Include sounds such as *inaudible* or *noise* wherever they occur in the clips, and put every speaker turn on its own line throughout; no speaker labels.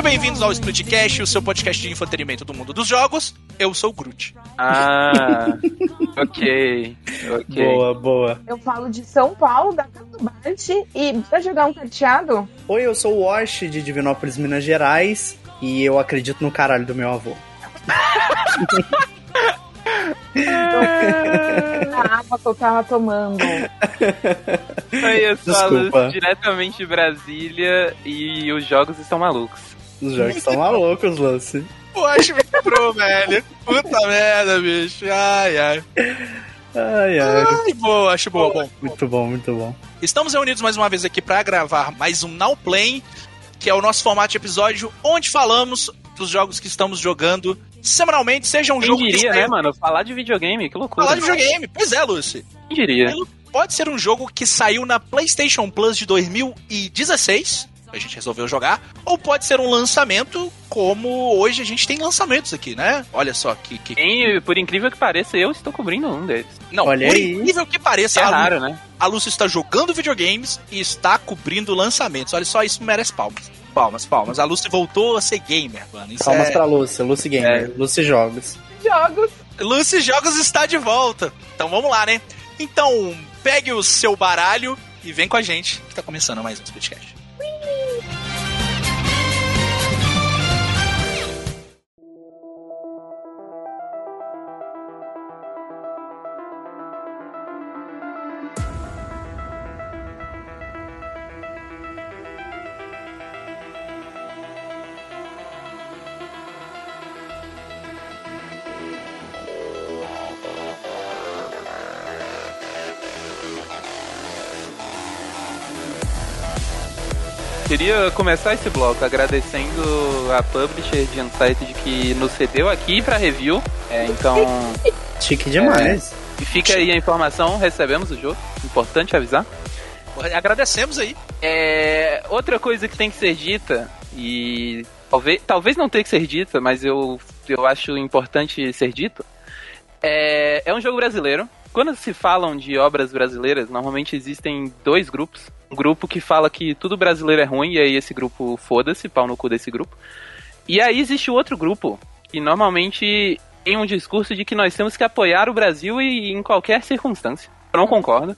Sejam bem-vindos ao Splitcast, o seu podcast de entretenimento do mundo dos jogos. Eu sou o Groot.
Ah, *laughs* ok. ok.
Boa, boa.
Eu falo de São Paulo, da Casa do Bart, e pra jogar um carteado?
Oi, eu sou o Wash de Divinópolis, Minas Gerais, e eu acredito no caralho do meu avô.
a água que eu tava tomando.
Aí eu falo
Desculpa.
diretamente de Brasília e os jogos estão malucos.
Os jogos estão malucos, Lance.
O Ash me quebrou, *laughs* velho. Puta merda, bicho. Ai, ai.
Ai, ai.
Ai, boa, acho boa. Bom,
Muito bom, muito bom.
estamos reunidos mais uma vez aqui pra gravar mais um Now Play, que é o nosso formato de episódio onde falamos dos jogos que estamos jogando semanalmente, seja um
Quem
jogo que
diria, né, mano? Falar de videogame, que loucura.
Falar de videogame. Pois é, Lucy.
Quem diria?
Pode ser um jogo que saiu na PlayStation Plus de 2016, a gente resolveu jogar, ou pode ser um lançamento como hoje a gente tem lançamentos aqui, né? Olha só que. que...
E, por incrível que pareça, eu estou cobrindo um deles.
Não,
Olha
por
aí.
incrível que pareça,
É
a, Lu-
raro, né?
a Lúcia está jogando videogames e está cobrindo lançamentos. Olha só, isso merece palmas. Palmas, palmas. A Lucy voltou a ser gamer, mano. Isso
Palmas
é...
pra Lucy, Lucy Gamer, Lucy Jogos.
Jogos.
Lucy Jogos está de volta. Então vamos lá, né? Então, pegue o seu baralho e vem com a gente, que tá começando mais um podcast.
Queria começar esse bloco agradecendo a publisher de Unsighted que nos cedeu aqui pra review. É, então, *laughs*
Chique demais.
e fica aí a informação, recebemos o jogo. Importante avisar.
Agradecemos aí.
É, outra coisa que tem que ser dita, e talvez, talvez não tenha que ser dita, mas eu, eu acho importante ser dito, é, é um jogo brasileiro. Quando se falam de obras brasileiras, normalmente existem dois grupos. Um grupo que fala que tudo brasileiro é ruim, e aí esse grupo foda-se, pau no cu desse grupo. E aí existe o outro grupo, que normalmente tem um discurso de que nós temos que apoiar o Brasil e, em qualquer circunstância. Eu não concordo.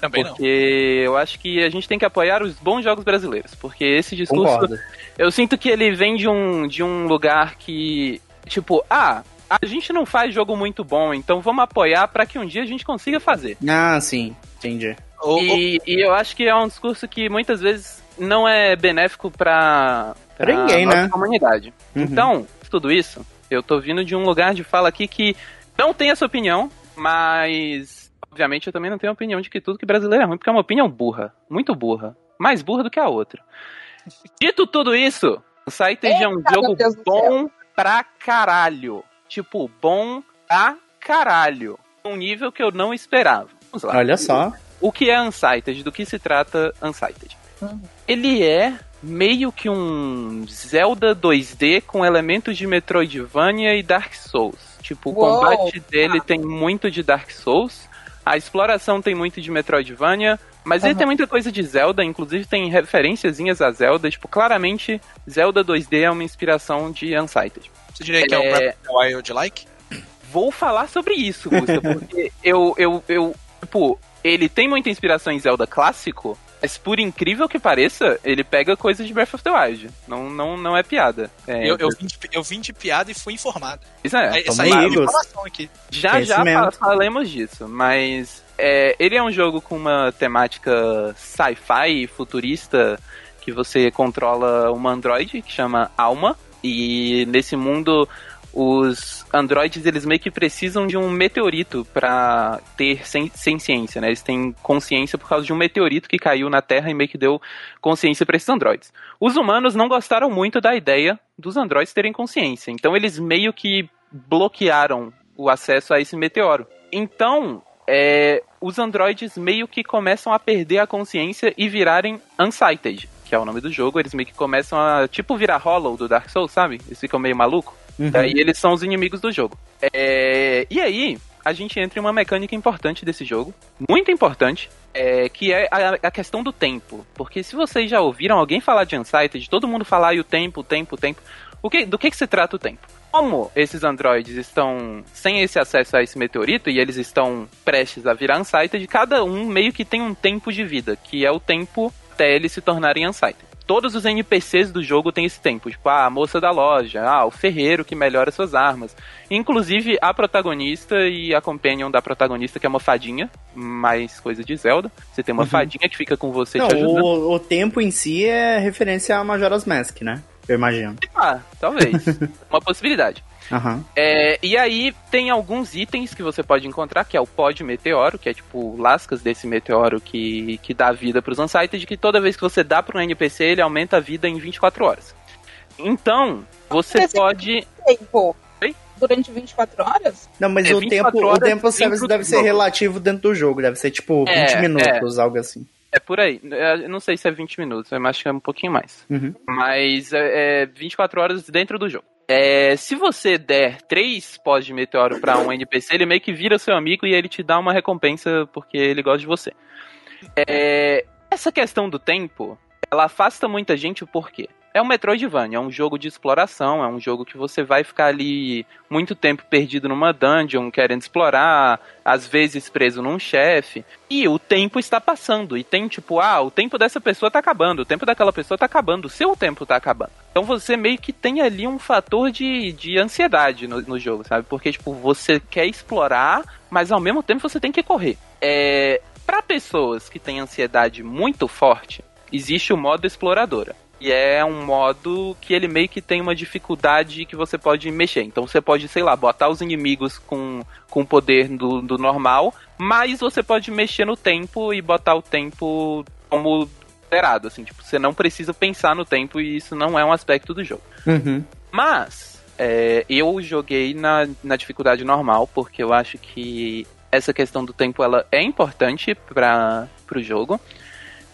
Também não.
Porque eu acho que a gente tem que apoiar os bons jogos brasileiros. Porque esse discurso.
Concordo.
Eu sinto que ele vem de um, de um lugar que. Tipo, ah, a gente não faz jogo muito bom, então vamos apoiar pra que um dia a gente consiga fazer.
Ah, sim, entendi.
O- o-
E, e eu acho que é um discurso que muitas vezes não é benéfico pra,
Pra ninguém,
nossa
né?
comunidade.
Uhum.
Então, tudo isso, eu tô vindo de um lugar de fala aqui que não tem essa opinião, mas obviamente eu também não tenho a opinião de que tudo que brasileiro é ruim, porque é uma opinião burra, muito burra, mais burra do que a outra. Dito tudo isso, o Sighted é um jogo bom pra caralho. Tipo, bom pra caralho. Um nível que eu não esperava. Vamos lá.
Olha só.
O que é Unsighted? Do que se trata Unsighted?
Uhum.
Ele é meio que um Zelda 2D com elementos de Metroidvania e Dark Souls. Tipo, o
Uou!
combate dele tem muito de Dark Souls, a exploração tem muito de Metroidvania, mas ele
Uhum.
tem muita coisa de Zelda, inclusive tem referenciazinhas a Zelda, tipo, claramente Zelda 2D é uma inspiração de Unsighted.
Você diria que é um
É.
Breath of the Wild like?
Vou falar sobre isso, Gusta, porque *laughs* eu, eu, eu, tipo, ele tem muita inspiração em Zelda clássico, mas por incrível que pareça, ele pega coisas de Breath of the Wild. Não, não, não é piada. É,
Eu, eu, vim de, eu vim de piada e fui informado.
Isso é,
Essa é
aí,
a
Gus.
informação aqui.
já já
conhecimento.
fa- falemos disso, mas é, ele é um jogo com uma temática sci-fi futurista que você controla uma android que chama Alma e nesse mundo os androides eles meio que precisam de um meteorito pra ter sem, sem ciência, né? Eles têm consciência por causa de um meteorito que caiu na Terra e meio que deu consciência pra esses androides. Os humanos não gostaram muito da ideia dos androides terem consciência, então eles meio que bloquearam o acesso a esse meteoro. Então, é, os androides meio que começam a perder a consciência e virarem unsighted, que é o nome do jogo. Eles meio que começam a, tipo, virar Hollow do Dark Souls, sabe? Eles ficam meio maluco.
Uhum.
Daí eles são os inimigos do jogo. É, e aí, a gente entra em uma mecânica importante desse jogo, muito importante, é, que é a, a, questão do tempo. Porque se vocês já ouviram alguém falar de Unsighted, todo mundo falar e o tempo, o tempo, o tempo, o que, do que, que se trata o tempo? Como esses androides estão sem esse acesso a esse meteorito e eles estão prestes a virar Unsighted, cada um meio que tem um tempo de vida, que é o tempo até eles se tornarem Unsighted todos os NPCs do jogo têm esse tempo. Tipo, ah, a moça da loja, ah, o ferreiro que melhora suas armas. Inclusive, a protagonista e a companion da protagonista, que é uma fadinha, mais coisa de Zelda. Você tem uma uhum. fadinha que fica com você
Não, te ajudando. O, o tempo em si é referência a Majora's Mask, né? Eu imagino.
Ah, talvez. *laughs* uma possibilidade.
Uhum.
É, e aí tem alguns itens que você pode encontrar, que é o pó de meteoro, que é tipo lascas desse meteoro que, que dá vida para os Unsighted, que toda vez que você dá para um NPC, ele aumenta a vida em 24 horas. Então, você Esse pode...
Tempo. Durante 24 horas?
Não, mas é, o, tempo, o tempo deve, deve ser relativo dentro do jogo, deve ser tipo 20 é, minutos, é. algo assim.
É por aí. Eu não sei se é 20 minutos, eu acho que é um pouquinho mais.
Uhum.
Mas é, é 24 horas dentro do jogo. É, se você der três pós de meteoro para um NPC, ele meio que vira seu amigo e ele te dá uma recompensa porque ele gosta de você. É, essa questão do tempo, ela afasta muita gente por quê? É um Metroidvania, é um jogo de exploração, é um jogo que você vai ficar ali muito tempo perdido numa dungeon, querendo explorar, às vezes preso num chefe, e o tempo está passando, e tem tipo, ah, o tempo dessa pessoa tá acabando, o tempo daquela pessoa tá acabando, o seu tempo tá acabando. Então você meio que tem ali um fator de, de ansiedade no, no jogo, sabe? Porque, tipo, você quer explorar, mas ao mesmo tempo você tem que correr. É, para pessoas que têm ansiedade muito forte, existe o modo exploradora. E é um modo que ele meio que tem uma dificuldade que você pode mexer. Então você pode, sei lá, botar os inimigos com, com o poder do, do normal, mas você pode mexer no tempo e botar o tempo como zerado, assim, tipo, você não precisa pensar no tempo e isso não é um aspecto do jogo.
Uhum.
Mas, é, eu joguei na, na dificuldade normal, porque eu acho que essa questão do tempo ela é importante para o jogo.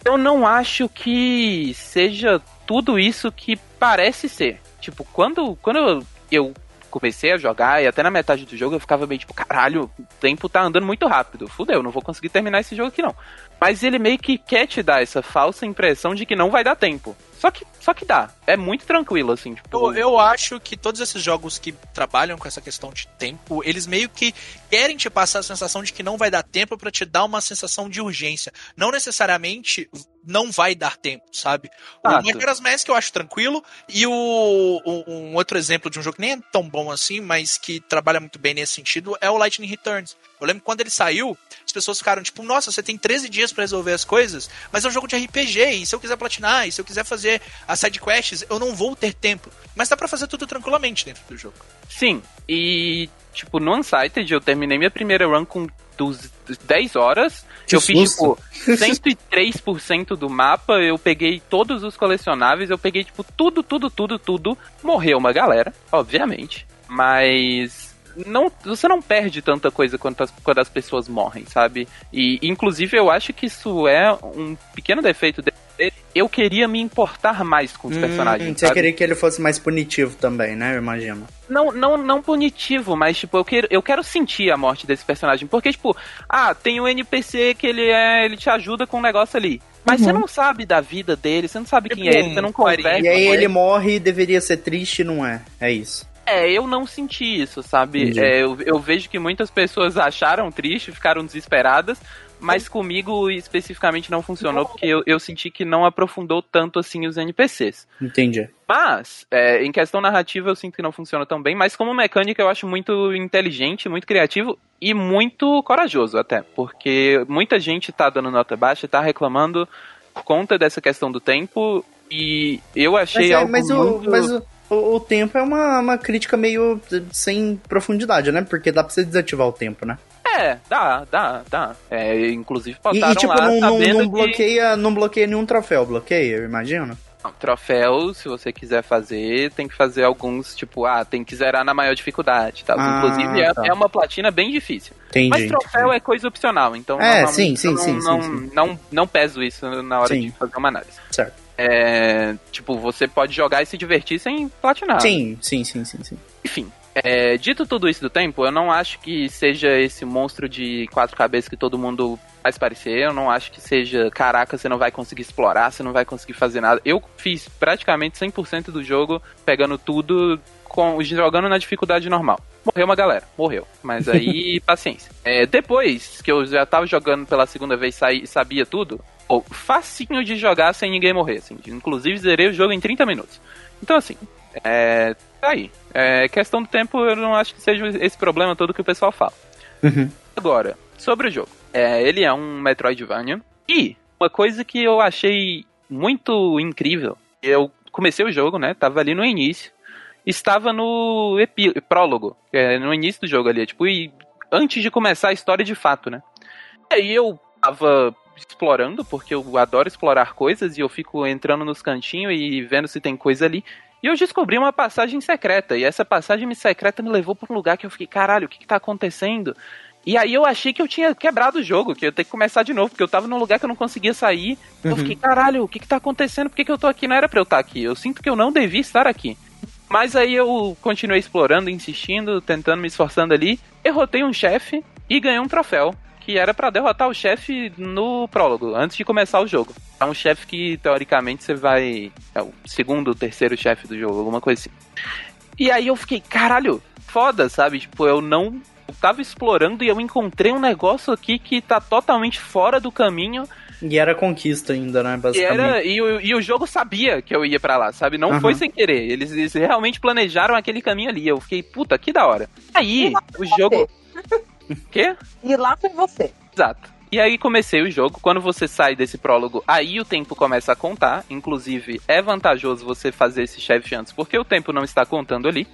Eu não acho que seja tudo isso que parece ser. Tipo, quando, quando eu, comecei a jogar e até na metade do jogo eu ficava meio tipo, caralho, o tempo tá andando muito rápido. Fudeu, não vou conseguir terminar esse jogo aqui não. Mas ele meio que quer te dar essa falsa impressão de que não vai dar tempo. Só que, só que dá. É muito tranquilo, assim. Tipo...
Eu, eu acho que todos esses jogos que trabalham com essa questão de tempo, eles meio que querem te passar a sensação de que não vai dar tempo para te dar uma sensação de urgência. Não necessariamente não vai dar tempo, sabe? Ah, o Majora's Mask eu acho tranquilo, e o, um outro exemplo de um jogo que nem é tão bom assim, mas que trabalha muito bem nesse sentido, é o Lightning Returns. Eu lembro que quando ele saiu, as pessoas ficaram tipo, nossa, você tem 13 dias para resolver as coisas, mas é um jogo de RPG, e se eu quiser platinar, e se eu quiser fazer as side quests, eu não vou ter tempo. Mas dá para fazer tudo tranquilamente dentro do jogo.
Sim, e tipo, no Unsighted eu terminei minha primeira run com dos 10 horas. Que eu fiz, tipo, 103% do mapa, eu peguei todos os colecionáveis, eu peguei, tipo, tudo, tudo, tudo, tudo. Morreu uma galera, obviamente. Mas não, você não perde tanta coisa quanto as, quando as pessoas morrem, sabe? E inclusive eu acho que isso é um pequeno defeito dele. Eu queria me importar mais com os hum, personagens.
Você sabe? queria que ele fosse mais punitivo também, né? Eu imagino.
Não, não, não punitivo, mas tipo, eu quero, eu quero sentir a morte desse personagem. Porque, tipo, ah, tem um NPC que ele é. ele te ajuda com um negócio ali. Mas uhum. você não sabe da vida dele, você não sabe quem é ele, você não conversa.
E aí ele morre e deveria ser triste, não é? É isso.
É, eu não senti isso, sabe? É, eu, eu vejo que muitas pessoas acharam triste, ficaram desesperadas, mas comigo especificamente não funcionou, porque eu, eu senti que não aprofundou tanto assim os NPCs.
Entendi.
Mas, é, em questão narrativa, eu sinto que não funciona tão bem, mas como mecânica eu acho muito inteligente, muito criativo e muito corajoso até, porque muita gente tá dando nota baixa, tá reclamando por conta dessa questão do tempo, e eu achei mas é, algo
mas
muito...
O, mas o o, o, tempo é uma, uma crítica meio sem profundidade, né? Porque dá pra você desativar o tempo, né?
É, dá, dá, dá. É, inclusive botaram
e, e tipo,
lá,
não, não, não bloqueia, não bloqueia nenhum troféu, bloqueia, eu imagino.
Não, troféu, se você quiser fazer, tem que fazer alguns, tipo, ah, tem que zerar na maior dificuldade, tá? Ah, Inclusive, é, tá. é, uma platina bem difícil.
Entendi,
Mas troféu é coisa opcional, então
é, sim, sim,
não,
sim,
não,
sim, sim.
Não, não, peso isso na hora sim. de fazer uma análise.
Certo.
É, tipo, você pode jogar e se divertir sem platinar.
Sim, sim, sim, sim, sim.
Enfim, É, dito tudo isso do tempo, eu não acho que seja esse monstro de quatro cabeças que todo mundo faz parecer. Eu não acho que seja, caraca, você não vai conseguir explorar, você não vai conseguir fazer nada. Eu fiz praticamente 100% do jogo pegando tudo, com, jogando na dificuldade normal. Morreu uma galera, morreu. Mas aí, *laughs* paciência. É, depois que eu já tava jogando pela segunda vez e sabia tudo, oh, facinho de jogar sem ninguém morrer. Assim. Inclusive, zerei o jogo em 30 minutos. Então, assim, é, tá aí. É, questão do tempo, eu não acho que seja esse problema todo que o pessoal fala.
Uhum.
Agora, sobre o jogo. É, ele é um Metroidvania. E uma coisa que eu achei muito incrível, eu comecei o jogo, né? Tava ali no início. Estava no epi prólogo, é, no início do jogo ali, tipo, e antes de começar a história de fato, né? E aí eu tava explorando, porque eu adoro explorar coisas e eu fico entrando nos cantinhos e vendo se tem coisa ali. E eu descobri uma passagem secreta. E essa passagem secreta me levou para um lugar que eu fiquei, caralho, o que, que tá acontecendo? E aí eu achei que eu tinha quebrado o jogo, que eu ia ter que começar de novo, porque eu tava num lugar que eu não conseguia sair. Uhum. Eu fiquei, caralho, o que que tá acontecendo? Por que, que eu tô aqui? Não era pra eu estar aqui. Eu sinto que eu não devia estar aqui. Mas aí eu continuei explorando, insistindo, tentando, me esforçando ali. Derrotei um chefe e ganhei um troféu que era para derrotar o chefe no prólogo, antes de começar o jogo. É um chefe que, teoricamente, você vai. É o segundo ou terceiro chefe do jogo, alguma coisa assim. E aí eu fiquei, caralho, foda, sabe? Tipo, eu não. Eu tava explorando e eu encontrei um negócio aqui que tá totalmente fora do caminho.
E era conquista ainda, né? Basicamente.
E, era, e, o, e o jogo sabia que eu ia para lá, sabe? Não uhum. foi sem querer. Eles, eles, realmente planejaram aquele caminho ali. Eu fiquei, puta, que da hora. Aí, o jogo. *laughs* Quê?
E lá foi você.
Exato. E aí comecei o jogo. Quando você sai desse prólogo, aí o tempo começa a contar. Inclusive, é vantajoso você fazer esse chefe antes, porque o tempo não está contando ali.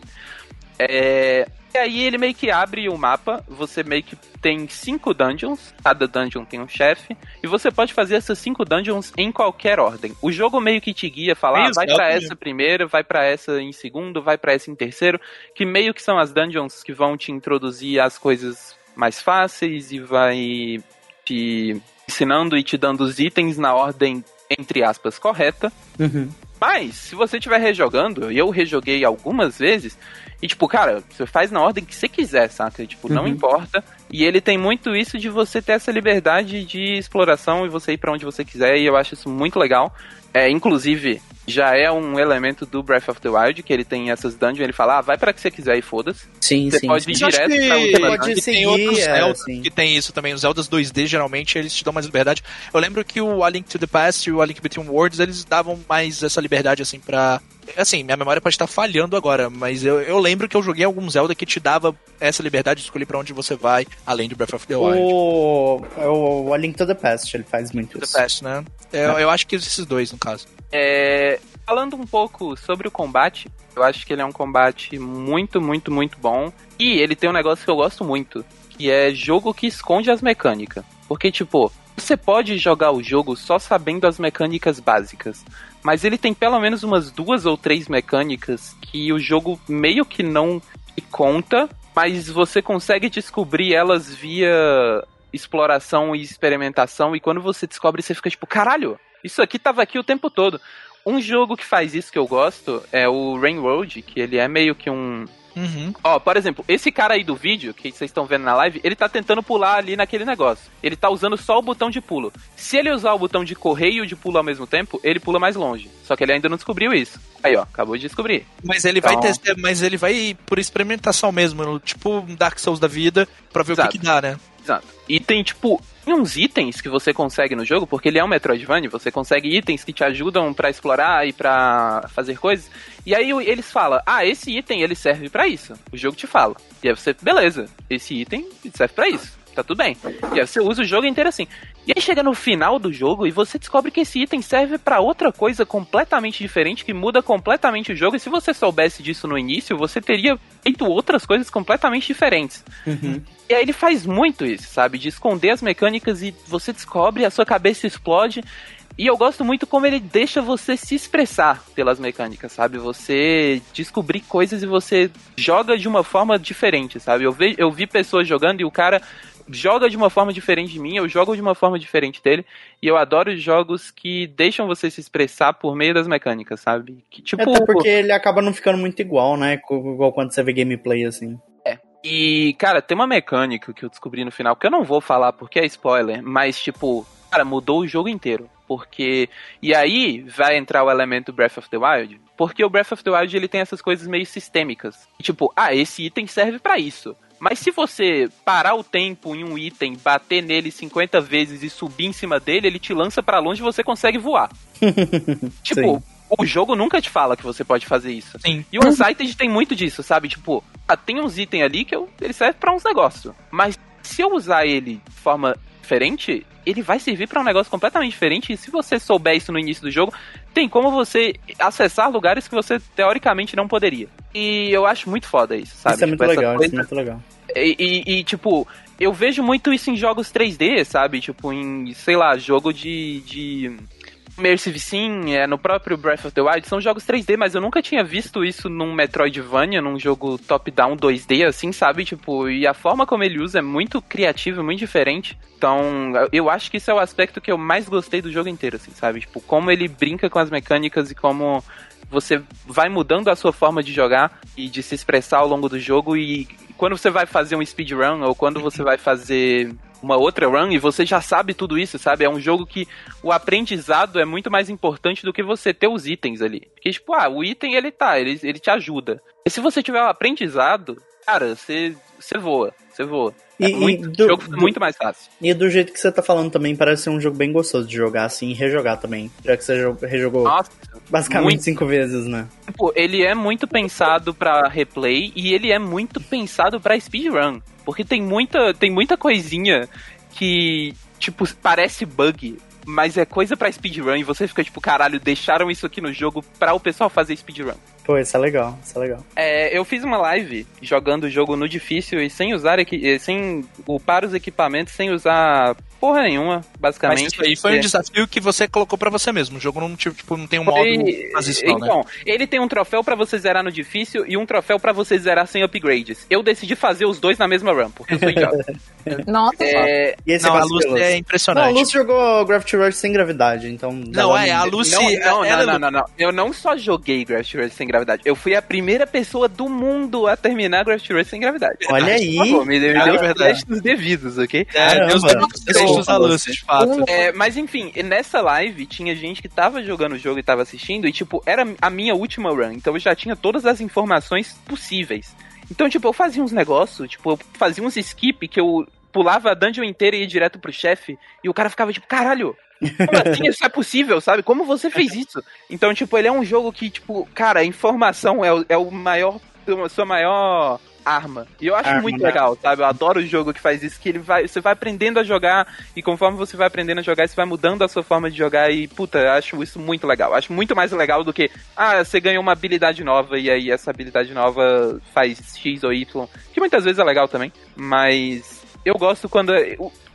É... E aí ele meio que abre o mapa, você meio que tem cinco dungeons, cada dungeon tem um chefe, e você pode fazer essas cinco dungeons em qualquer ordem. O jogo meio que te guia, fala, ah, vai para essa primeira, vai para essa em segundo, vai para essa em terceiro, que meio que são as dungeons que vão te introduzir as coisas mais fáceis e vai te ensinando e te dando os itens na ordem, entre aspas, correta.
Uhum.
Mas, se você estiver rejogando, e eu rejoguei algumas vezes, e tipo, cara, você faz na ordem que você quiser, saca? Tipo, não uhum. importa. E ele tem muito isso de você ter essa liberdade de exploração e você ir para onde você quiser, e eu acho isso muito legal. É, inclusive, já é um elemento do Breath of the Wild, que ele tem essas dungeons, ele fala, ah, vai para que você quiser e foda-se.
Sim,
você
sim.
pode
sim.
ir direto pra outra
pode seguir, tem outros é, Zeldas que tem isso também. Os Zeldas 2D, geralmente, eles te dão mais liberdade. Eu lembro que o A Link to the Past e o A Link Between Worlds, eles davam mais essa liberdade, assim, pra... Assim, minha memória pode estar falhando agora, mas eu, eu lembro que eu joguei algum Zelda que te dava essa liberdade de escolher para onde você vai, além do Breath of the Wild.
O, o, o A Link to the Past, ele faz muito
isso. The Past, né? Eu, é. eu acho que esses dois, no caso.
É, falando um pouco sobre o combate, eu acho que ele é um combate muito, muito, muito bom. E ele tem um negócio que eu gosto muito, que é jogo que esconde as mecânicas. Porque, tipo, você pode jogar o jogo só sabendo as mecânicas básicas. Mas ele tem pelo menos umas duas ou três mecânicas que o jogo meio que não conta, mas você consegue descobrir elas via exploração e experimentação. E quando você descobre, você fica tipo, caralho, isso aqui tava aqui o tempo todo. Um jogo que faz isso que eu gosto é o Rain Road, que ele é meio que um.
Uhum.
Ó, por exemplo, esse cara aí do vídeo, que vocês estão vendo na live, ele tá tentando pular ali naquele negócio. Ele tá usando só o botão de pulo. Se ele usar o botão de correr e o de pulo ao mesmo tempo, ele pula mais longe. Só que ele ainda não descobriu isso. Aí, ó, acabou de descobrir.
Mas ele então... vai testar, mas ele vai por experimentação mesmo, tipo Dark Souls da vida, pra ver Exato. o que, que dá, né?
Exato. E tem, tipo, tem uns itens que você consegue no jogo, porque ele é um Metroidvania, você consegue itens que te ajudam para explorar e para fazer coisas. E aí eles falam: "Ah, esse item ele serve para isso". O jogo te fala. E aí você, beleza, esse item serve para isso tá tudo bem. E aí você usa o jogo inteiro assim. E aí chega no final do jogo e você descobre que esse item serve para outra coisa completamente diferente, que muda completamente o jogo. E se você soubesse disso no início, você teria feito outras coisas completamente diferentes.
Uhum.
E aí ele faz muito isso, sabe? De esconder as mecânicas e você descobre, a sua cabeça explode. E eu gosto muito como ele deixa você se expressar pelas mecânicas, sabe? Você descobrir coisas e você joga de uma forma diferente, sabe? Eu vi, eu vi pessoas jogando e o cara joga de uma forma diferente de mim, eu jogo de uma forma diferente dele, e eu adoro jogos que deixam você se expressar por meio das mecânicas, sabe? Que, tipo,
Até porque ele acaba não ficando muito igual, né? Igual quando você vê gameplay assim.
E, cara, tem uma mecânica que eu descobri no final, que eu não vou falar porque é spoiler, mas, tipo, cara, mudou o jogo inteiro. Porque. E aí vai entrar o elemento Breath of the Wild. Porque o Breath of the Wild ele tem essas coisas meio sistêmicas. Tipo, ah, esse item serve para isso. Mas se você parar o tempo em um item, bater nele 50 vezes e subir em cima dele, ele te lança para longe e você consegue voar. *laughs* tipo,
Sim.
o jogo nunca te fala que você pode fazer isso.
Sim.
E o Unsighted tem muito disso, sabe? Tipo, ah, tem uns itens ali que eu, ele serve pra uns negócios. Mas se eu usar ele de forma diferente, ele vai servir pra um negócio completamente diferente. E se você souber isso no início do jogo, tem como você acessar lugares que você teoricamente não poderia. E eu acho muito foda isso, sabe?
Isso é muito
Tipo,
legal,
coisa-
isso é muito legal.
e, e- e, tipo, eu vejo muito isso em jogos 3D, sabe? Tipo, em, sei lá, jogo de. de Immersive Sim, é, no próprio Breath of the Wild, são jogos 3D, mas eu nunca tinha visto isso num Metroidvania, num jogo top-down 2D, assim, sabe? Tipo, e a forma como ele usa é muito criativa, muito diferente. Então, eu acho que isso é o aspecto que eu mais gostei do jogo inteiro, assim, sabe? Tipo, como ele brinca com as mecânicas e como você vai mudando a sua forma de jogar e de se expressar ao longo do jogo e quando você vai fazer um speedrun ou quando você vai fazer uma outra run e você já sabe tudo isso, sabe? É um jogo que o aprendizado é muito mais importante do que você ter os itens ali. Porque, tipo, ah, o item ele tá, ele, ele te ajuda. E se você tiver um aprendizado, cara, você, você voa, você voa. É
E-
muito,
e do-
o jogo fica muito mais fácil.
E do jeito que você tá falando também, parece ser um jogo bem gostoso de jogar assim e rejogar também. Já que você jo- rejogou
Nossa,
basicamente
muito.
cinco vezes, né?
Tipo, ele é muito pensado pra replay e ele é muito pensado pra speedrun. Porque tem muita, tem muita coisinha que, tipo, parece bug, mas é coisa pra speedrun e você fica tipo, caralho, deixaram isso aqui no jogo pra o pessoal fazer speedrun.
Pô, isso é legal, isso é legal.
É, eu fiz uma live jogando o jogo no difícil e sem usar equi- sem upar os equipamentos, sem usar porra nenhuma,
Mas
basicamente.
isso aí foi um
É.
desafio que você colocou pra você mesmo. O jogo não, tipo, tipo, não tem um modo transição, né?
Então, ele tem um troféu pra você zerar no difícil e um troféu pra você zerar sem upgrades. Eu decidi fazer os dois na mesma run, porque eu sou *laughs* idiota.
Nossa,
é,
E esse
Não, a
Vasco
Lucy é
Não, a
impressionante.
Lucy jogou Gravity Rush sem gravidade, então.
Não, é, a Lucy.
não, não,
ela-
não, não, não, não. Eu não só joguei Gravity Rush sem gravidade, eu fui a primeira pessoa do mundo a terminar Gravity Rush sem gravidade.
Olha aí.
Por favor, me,
É verdade.
créditos devidos, ok?
É,
Caramba.
Deus deu os créditos da
Nossa.
Lucy, de fato.
É, mas enfim, nessa live tinha gente que tava jogando o jogo e tava assistindo, e tipo, era a minha última run, então eu já tinha todas as informações possíveis. Então, tipo, eu fazia uns negócios, tipo, eu fazia uns skip que eu pulava a dungeon inteira e ia direto pro chefe, e o cara ficava tipo, caralho, como assim isso é possível, sabe? Como você fez isso? Então, tipo, ele é um jogo que, tipo, cara, a informação é o, é o maior, a sua maior arma. E eu acho
Arma,
muito
né?
legal, sabe? Eu adoro o jogo que faz isso, que ele vai, você vai aprendendo a jogar e conforme você vai aprendendo a jogar, você vai mudando a sua forma de jogar e, puta, eu acho isso muito legal. Eu acho muito mais legal do que, ah, você ganhou uma habilidade nova e aí essa habilidade nova faz X ou Y, que muitas vezes é legal também, mas eu gosto quando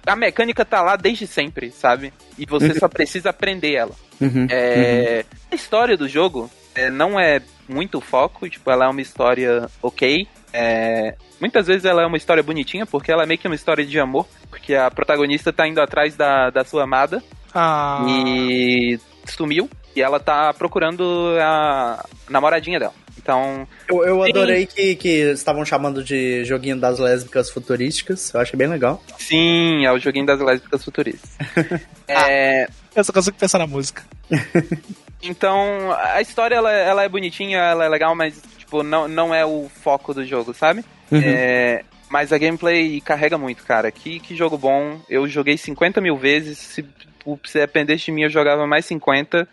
a mecânica tá lá desde sempre, sabe? E você só precisa aprender ela.
Uhum.
É, A história do jogo é, não é muito foco, tipo, ela é uma história ok. é, muitas vezes ela é uma história bonitinha, porque ela é meio que uma história de amor, porque a protagonista tá indo atrás da, da sua amada
Ah,
e sumiu, e ela tá procurando a namoradinha dela. Então,
Eu, eu adorei que, que estavam chamando de joguinho das lésbicas futurísticas. Eu achei bem legal.
sim, é o joguinho das lésbicas futuristas. *laughs* é,
eu só consigo pensar na música. *laughs*
Então, a história ela, ela é bonitinha, ela é legal, mas tipo, não, não é o foco do jogo, sabe? É, mas a gameplay carrega muito, cara. Que, que jogo bom. Eu joguei 50 mil vezes. Se, se dependesse de mim, eu jogava mais 50.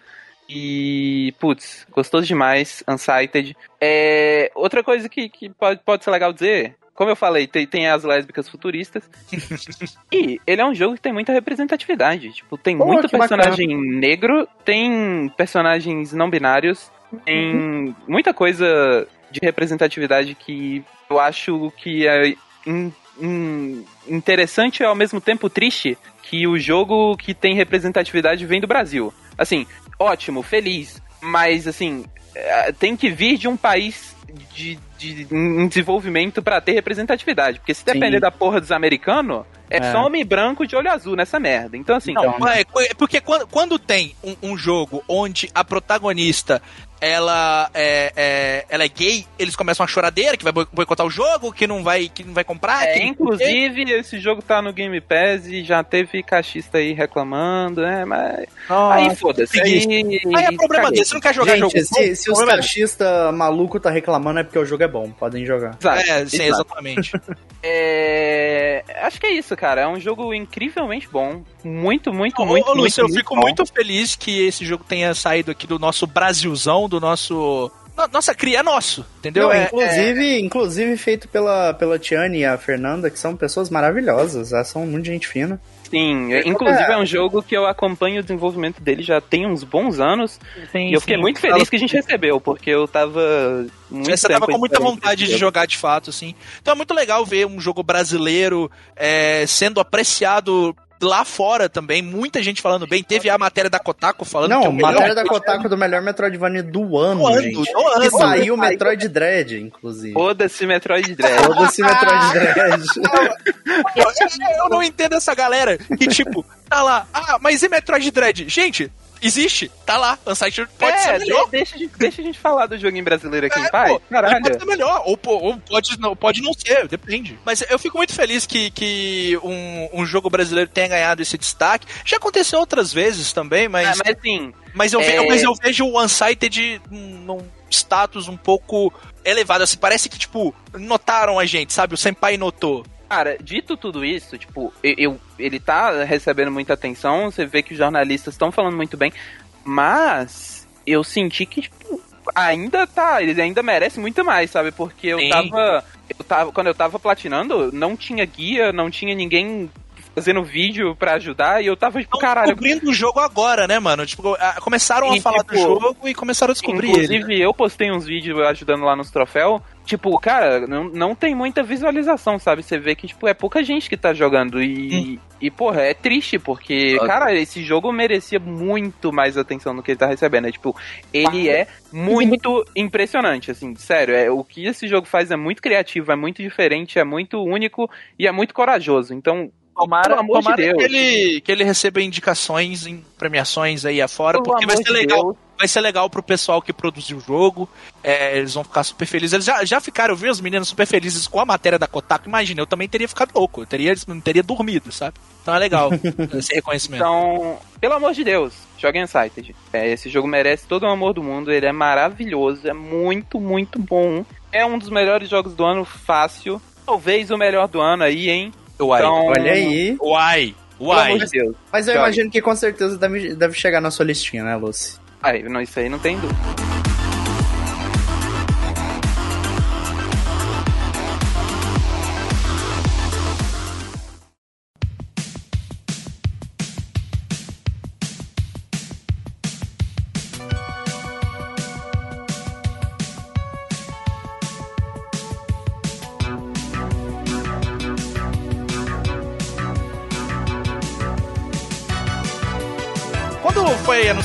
E, putz, gostoso demais. Unsighted. É, outra coisa que, que pode, pode ser legal dizer. Como eu falei, tem, tem as lésbicas futuristas. *laughs* e ele é um jogo que tem muita representatividade. Tipo, tem
Pô,
muito
que bacana.
personagem negro, tem personagens não binários, tem muita coisa de representatividade que eu acho que é in- in- interessante e ao mesmo tempo triste que o jogo que tem representatividade vem do Brasil. Assim, ótimo, feliz, mas assim, é, tem que vir de um país de, de em desenvolvimento pra ter representatividade. Porque se depender
Sim.
da porra dos americanos, É,
É.
só homem branco de olho azul nessa merda. Então, assim,
Não, é, é porque quando, quando tem um, um jogo onde a protagonista ela é, é- ela é gay, eles começam uma choradeira que vai boi- boicotar o jogo, que não vai, que não vai comprar.
É, inclusive, esse jogo tá no Game Pass e já teve cachista aí reclamando, né? Mas. aí foda-se. Aí,
Aí é problema
caguei.
dele, você não quer jogar jogo
Gente,
bom?
se, se os
dele.
cachistas maluco tá reclamando é porque o jogo é bom, podem jogar.
Exato,
É, sim,
exato.
exatamente. *laughs*
É, Acho que é isso, cara. É um jogo incrivelmente bom. Muito, muito,
Ô,
muito,
ô, Lúcio,
muito,
eu fico
bom.
muito feliz que esse jogo tenha saído aqui do nosso Brasilzão, do nosso. no- Nossa, cria é nosso, entendeu?
Não,
É-
inclusive, inclusive feito pela, pela Tiane e a Fernanda, que são pessoas maravilhosas, elas são muito gente fina.
Sim, inclusive é um jogo que eu acompanho o desenvolvimento dele já tem uns bons anos. e eu fiquei muito feliz que a gente recebeu, porque eu tava. Muito
Você tava com muita vontade de jogar de fato, assim. Então é muito legal ver um jogo brasileiro é, sendo apreciado lá fora também. Muita gente falando bem. Teve a matéria da Kotaku falando que é
Não,
o melhor.
matéria da Kotaku do melhor Metroidvania do ano,
Do ano,
gente.
do ano.
Que saiu o Metroid Dread, inclusive.
Foda-se Metroid Dread.
Foda-se Metroid Dread.
Eu, eu não entendo essa galera que, tipo, tá lá. Ah, mas e Metroid Dread? Gente, existe. Tá lá. Unsighted pode
é,
ser melhor.
de- deixa, a gente, deixa a gente falar do joguinho brasileiro aqui
É,
em paz.
pô,
Caralho.
Pode ser melhor, ou, ou pode, não, pode não ser, depende. Mas eu fico muito feliz que, que um, um jogo brasileiro tenha ganhado esse destaque. Já aconteceu outras vezes também,
Ah,
mas,
mas assim,
mas, eu,
é-
mas eu vejo o Unsighted num, num status um pouco elevado. Assim, parece que, tipo, notaram a gente, sabe? O Senpai notou.
Cara, dito tudo isso, tipo, eu, eu- ele tá recebendo muita atenção, você vê que os jornalistas estão falando muito bem, mas eu senti que, tipo, ainda tá, ele ainda merece muito mais, sabe? Porque eu
Sim.
tava, eu tava. Quando eu tava platinando, não tinha guia, não tinha ninguém fazendo vídeo pra ajudar, e eu tava, tipo, caralho.
descobrindo o jogo agora, né, mano? Tipo, começaram a
E,
falar do
tipo,
jogo e começaram a descobrir ele.
Inclusive, eu postei uns vídeos ajudando lá nos troféus. Tipo, cara, não, não tem muita visualização, sabe? Você vê que, tipo, é pouca gente que tá jogando. E, e porra, é triste, porque, cara, esse jogo merecia muito mais atenção do que ele tá recebendo. É, tipo, ele é muito impressionante, assim, sério. É, o que esse jogo faz é muito criativo, é muito diferente, é muito único e é muito corajoso. Então,
Tomara,
Pelo amor de
tomara
Deus.
que, ele, que ele receba indicações em premiações aí afora,
pelo
porque vai ser
de
legal.
Deus,
Vai ser legal pro pessoal que produziu o jogo. é, eles vão ficar super felizes. Eles já, já ficaram, eu vi os meninos super felizes com a matéria da Kotaku. Imagina, eu também teria ficado louco. Eu teria, não teria dormido, sabe? Então é legal *laughs* esse reconhecimento.
Então, pelo amor de Deus, joguem Unsighted. É, esse jogo merece todo o amor do mundo, ele é maravilhoso, é muito, muito bom. É um dos melhores jogos do ano, fácil. Talvez o melhor do ano aí, hein?
Uai.
Então,
Olha aí.
Uai.
Pelo
Uai.
amor de Deus.
Mas eu
Joga.
imagino que com certeza deve, deve chegar na sua listinha, né, Lucy?
Aí, não, isso aí não tem dúvida.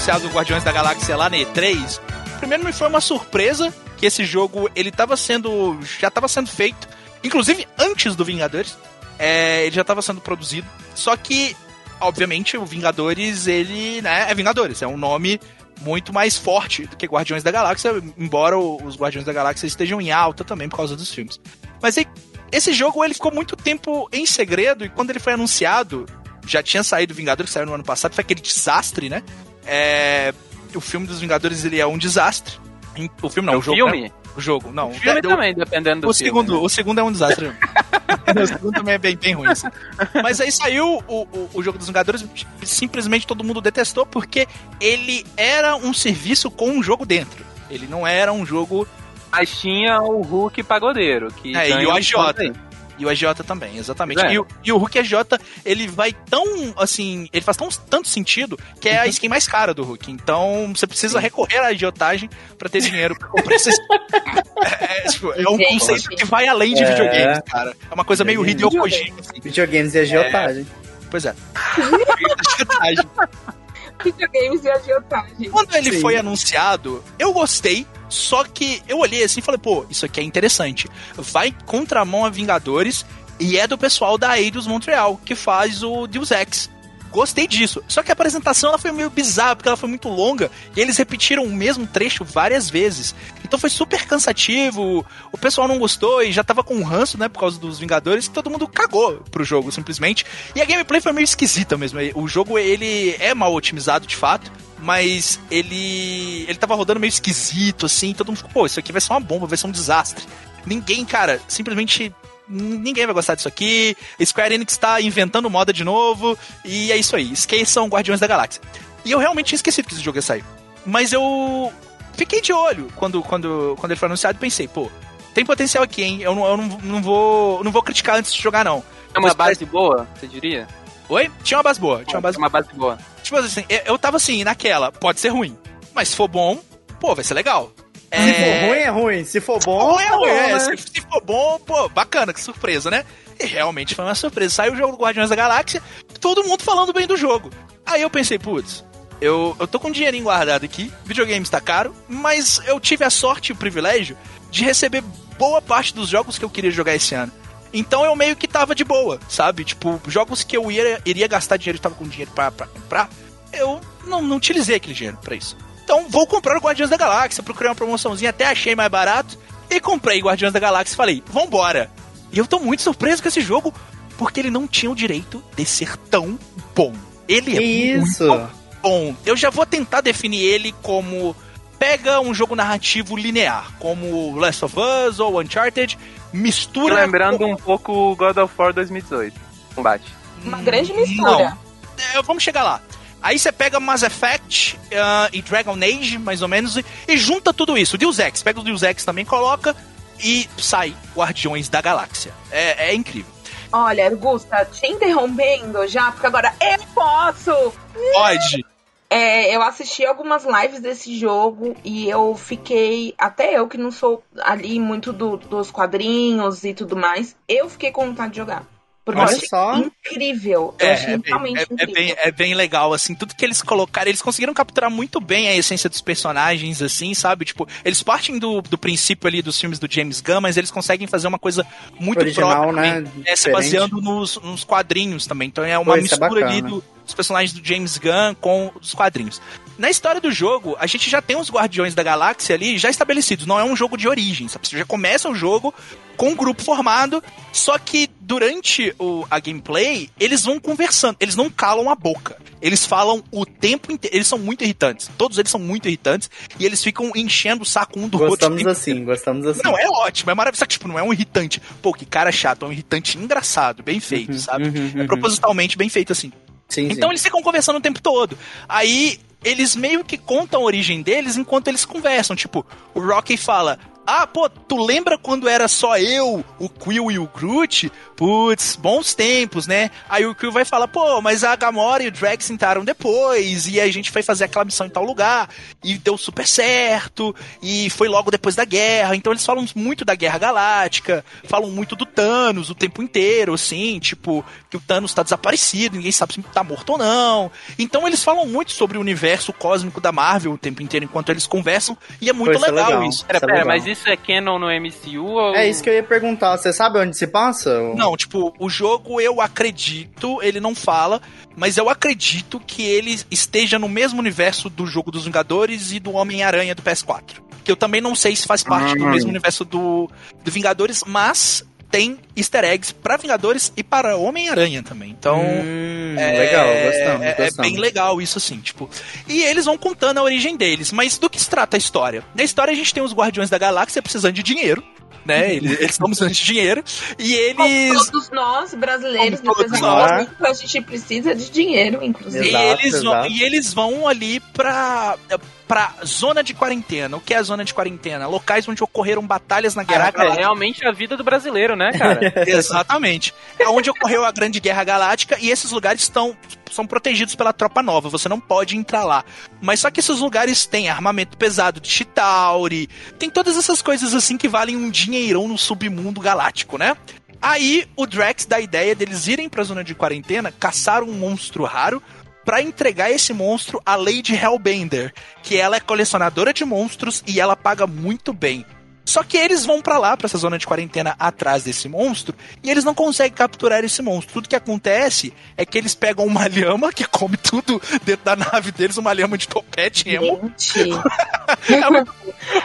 Anunciado o Guardiões da Galáxia lá na E3, primeiro me foi uma surpresa que esse jogo ele tava sendo. já estava sendo feito, inclusive antes do Vingadores. É, ele já estava sendo produzido. Só que, obviamente, o Vingadores, ele, né, é Vingadores, é um nome muito mais forte do que Guardiões da Galáxia, embora os Guardiões da Galáxia estejam em alta também por causa dos filmes. Mas esse jogo ele ficou muito tempo em segredo e quando ele foi anunciado, já tinha saído Vingadores, que saiu no ano passado, foi aquele desastre, né? É, o filme dos Vingadores ele é um desastre. O filme não, o,
o
jogo.
filme?
né? O jogo, não.
O filme
É, o-
também, dependendo do
o
filme.
segundo, o segundo é um desastre. *laughs* o segundo também é bem, bem ruim. assim. Mas aí saiu o, o, o jogo dos Vingadores, simplesmente todo mundo detestou, porque ele era um serviço com um jogo dentro. Ele não era um jogo.
Mas tinha o Hulk pagodeiro. Que
É, e o AJ. E o AJ também, exatamente.
É.
E, o, e o Hulk AJ, ele vai tão, assim, ele faz tão, tanto sentido que é a skin mais cara do Hulk. Então você precisa recorrer à agiotagem pra ter dinheiro pra comprar *laughs* é, é, tipo, é um conceito que vai além de
É.
videogames, cara. É uma coisa meio
É.
Hideo Kojima, assim.
Videogames e agiotagem.
Pois é. Agiotagem.
Videogames e agiotagem.
Quando ele
Sim.
foi anunciado, eu gostei, só que eu olhei assim e falei, pô, isso aqui é interessante. Vai contramão a Vingadores E é do pessoal da Eidos Montreal, que faz o Deus Ex. Gostei disso. Só que a apresentação ela foi meio bizarra, porque ela foi muito longa e eles repetiram o mesmo trecho várias vezes. Então foi super cansativo, o pessoal não gostou e já tava com um ranço, né, por causa dos Vingadores, e todo mundo cagou pro jogo, simplesmente. E a gameplay foi meio esquisita mesmo. O jogo, ele é mal otimizado, de fato, mas ele ele tava rodando meio esquisito, assim, todo mundo ficou, pô, isso aqui vai ser uma bomba, vai ser um desastre. Ninguém, cara, simplesmente ninguém vai gostar disso aqui. Square Enix tá inventando moda de novo. E é isso aí. Esqueçam Guardiões da Galáxia. E eu realmente tinha esquecido que esse jogo ia sair. Mas eu fiquei de olho quando, quando, quando ele foi anunciado e pensei, pô, tem potencial aqui, hein? Eu não, eu não, não, vou, não vou criticar antes de jogar, não.
É uma base boa, você diria?
Oi? Tinha uma base boa. Tinha uma base,
uma base boa.
Tipo assim, eu tava assim, naquela, pode ser ruim. Mas se for bom, pô, vai ser legal.
É... Se for ruim, é ruim. Se for bom, é bom, é,
né? se, for bom, pô, bacana, que surpresa, né? E realmente foi uma surpresa. Saiu o jogo do Guardiões da Galáxia, todo mundo falando bem do jogo. Aí eu pensei, putz, eu, eu tô com um dinheirinho guardado aqui, videogame está caro, mas eu tive a sorte e o privilégio de receber boa parte dos jogos que eu queria jogar esse ano. Então eu meio que tava de boa, sabe? Tipo, jogos que eu ia, iria gastar dinheiro e tava com dinheiro pra, pra comprar, eu não, não utilizei aquele dinheiro para isso. Então vou comprar o Guardiões da Galáxia, procurei uma promoçãozinha, até achei mais barato e comprei Guardiões da Galáxia e falei, vambora. E eu tô muito surpreso com esse jogo, porque ele não tinha o direito de ser tão bom. Ele é
Isso.
muito bom. Eu já vou tentar definir ele como pega um jogo narrativo linear, como Last of Us ou Uncharted, mistura.
Lembrando com... um pouco God of War 2018. Combate.
Uma grande mistura.
Não. É, vamos chegar lá. Aí você pega Mass Effect uh, e Dragon Age, mais ou menos, e, e junta tudo isso. Deus Ex, pega o Deus Ex também, coloca e sai Guardiões da Galáxia. É, é incrível.
Olha, Augusta, te interrompendo já, porque agora eu posso!
Pode!
É, eu assisti algumas lives desse jogo e eu fiquei, até eu que não sou ali muito do, dos quadrinhos e tudo mais, eu fiquei com vontade de jogar. Porque Olha eu achei só. incrível. Eu
é,
achei
é
realmente
bem, é,
incrível.
É bem, é bem legal, assim, tudo que eles colocaram, eles conseguiram capturar muito bem a essência dos personagens, assim, sabe? Tipo, eles partem do, do princípio ali dos filmes do James Gunn, mas eles conseguem fazer uma coisa muito
Original,
própria,
né?
É, se baseando nos, nos quadrinhos também. Então é uma
Pô, é
mistura
é
ali do, dos personagens do James Gunn com os quadrinhos. Na história do jogo, a gente já tem os Guardiões da Galáxia ali já estabelecidos. Não é um jogo de origem, sabe? Você já começa o jogo com um grupo formado, só que durante o, a gameplay, eles vão conversando, eles não calam a boca. Eles falam o tempo inteiro, eles são muito irritantes. Todos eles são muito irritantes e eles ficam enchendo o saco um do
gostamos
outro.
assim, gostamos assim.
Não, é ótimo, é maravilhoso. Só que, tipo, não é um irritante. Pô, que cara chato, é um irritante engraçado, bem feito,
Uhum,
sabe?
uhum,
É
uhum.
propositalmente bem feito assim.
Sim,
Então
sim.
eles ficam conversando o tempo todo. Aí eles meio que contam a origem deles enquanto eles conversam. Tipo, o Rocky fala. Ah, pô, tu lembra quando era só eu, o Quill e o Groot? Putz, bons tempos, né? Aí o Quill vai falar, pô, mas a Gamora e o Drax entraram depois, e a gente foi fazer aquela missão em tal lugar, e deu super certo, e foi logo depois da guerra. Então eles falam muito da Guerra Galáctica, falam muito do Thanos o tempo inteiro, assim, tipo, que o Thanos tá desaparecido, ninguém sabe se tá morto ou não. Então eles falam muito sobre o universo cósmico da Marvel o tempo inteiro enquanto eles conversam, e é muito
Pô, é
legal,
legal.
isso.
Pera,
é
pera,
legal.
mas isso é canon no MCU ou...
É isso que eu ia perguntar. Você sabe onde se passa?
Não, tipo, o jogo eu acredito, ele não fala, mas eu acredito que ele esteja no mesmo universo do jogo dos Vingadores e do Homem-Aranha do PS4. Que eu também não sei se faz parte do
Hum.
mesmo universo do, do Vingadores, mas tem easter eggs para Vingadores e para Homem-Aranha também. Então.
Hum,
É,
legal, gostamos,
é, é
gostamos.
bem legal isso, assim, tipo. E eles vão contando a origem deles. Mas do que se trata a história? Na história a gente tem os Guardiões da Galáxia precisando de dinheiro. Né? *laughs* Eles, eles estão precisando de dinheiro. E
Como
eles.
todos nós, brasileiros,
Como todos
nós.
a gente precisa de dinheiro, inclusive.
E
Exato,
eles, vão, e eles vão ali pra, pra zona de quarentena. O que é a zona de quarentena? Locais onde ocorreram batalhas na Guerra
É
Galáctica.
realmente a vida do brasileiro, né, cara? *laughs*
Exatamente. É onde ocorreu a Grande Guerra Galáctica e esses lugares estão são protegidos pela tropa nova. Você não pode entrar lá. Mas só que esses lugares têm armamento pesado de Chitauri, tem todas essas coisas assim que valem um dinheirão no submundo galáctico, né? Aí o Drax dá a ideia deles irem pra zona de quarentena, caçar um monstro raro pra entregar esse monstro à Lady Hellbender, que ela é colecionadora de monstros e ela paga muito bem. Só que eles vão para lá, para essa zona de quarentena atrás desse monstro, e eles não conseguem capturar esse monstro. Tudo que acontece é que eles pegam uma lhama que come tudo dentro da nave deles, uma lhama de topete emo.
Gente. *laughs* é muito...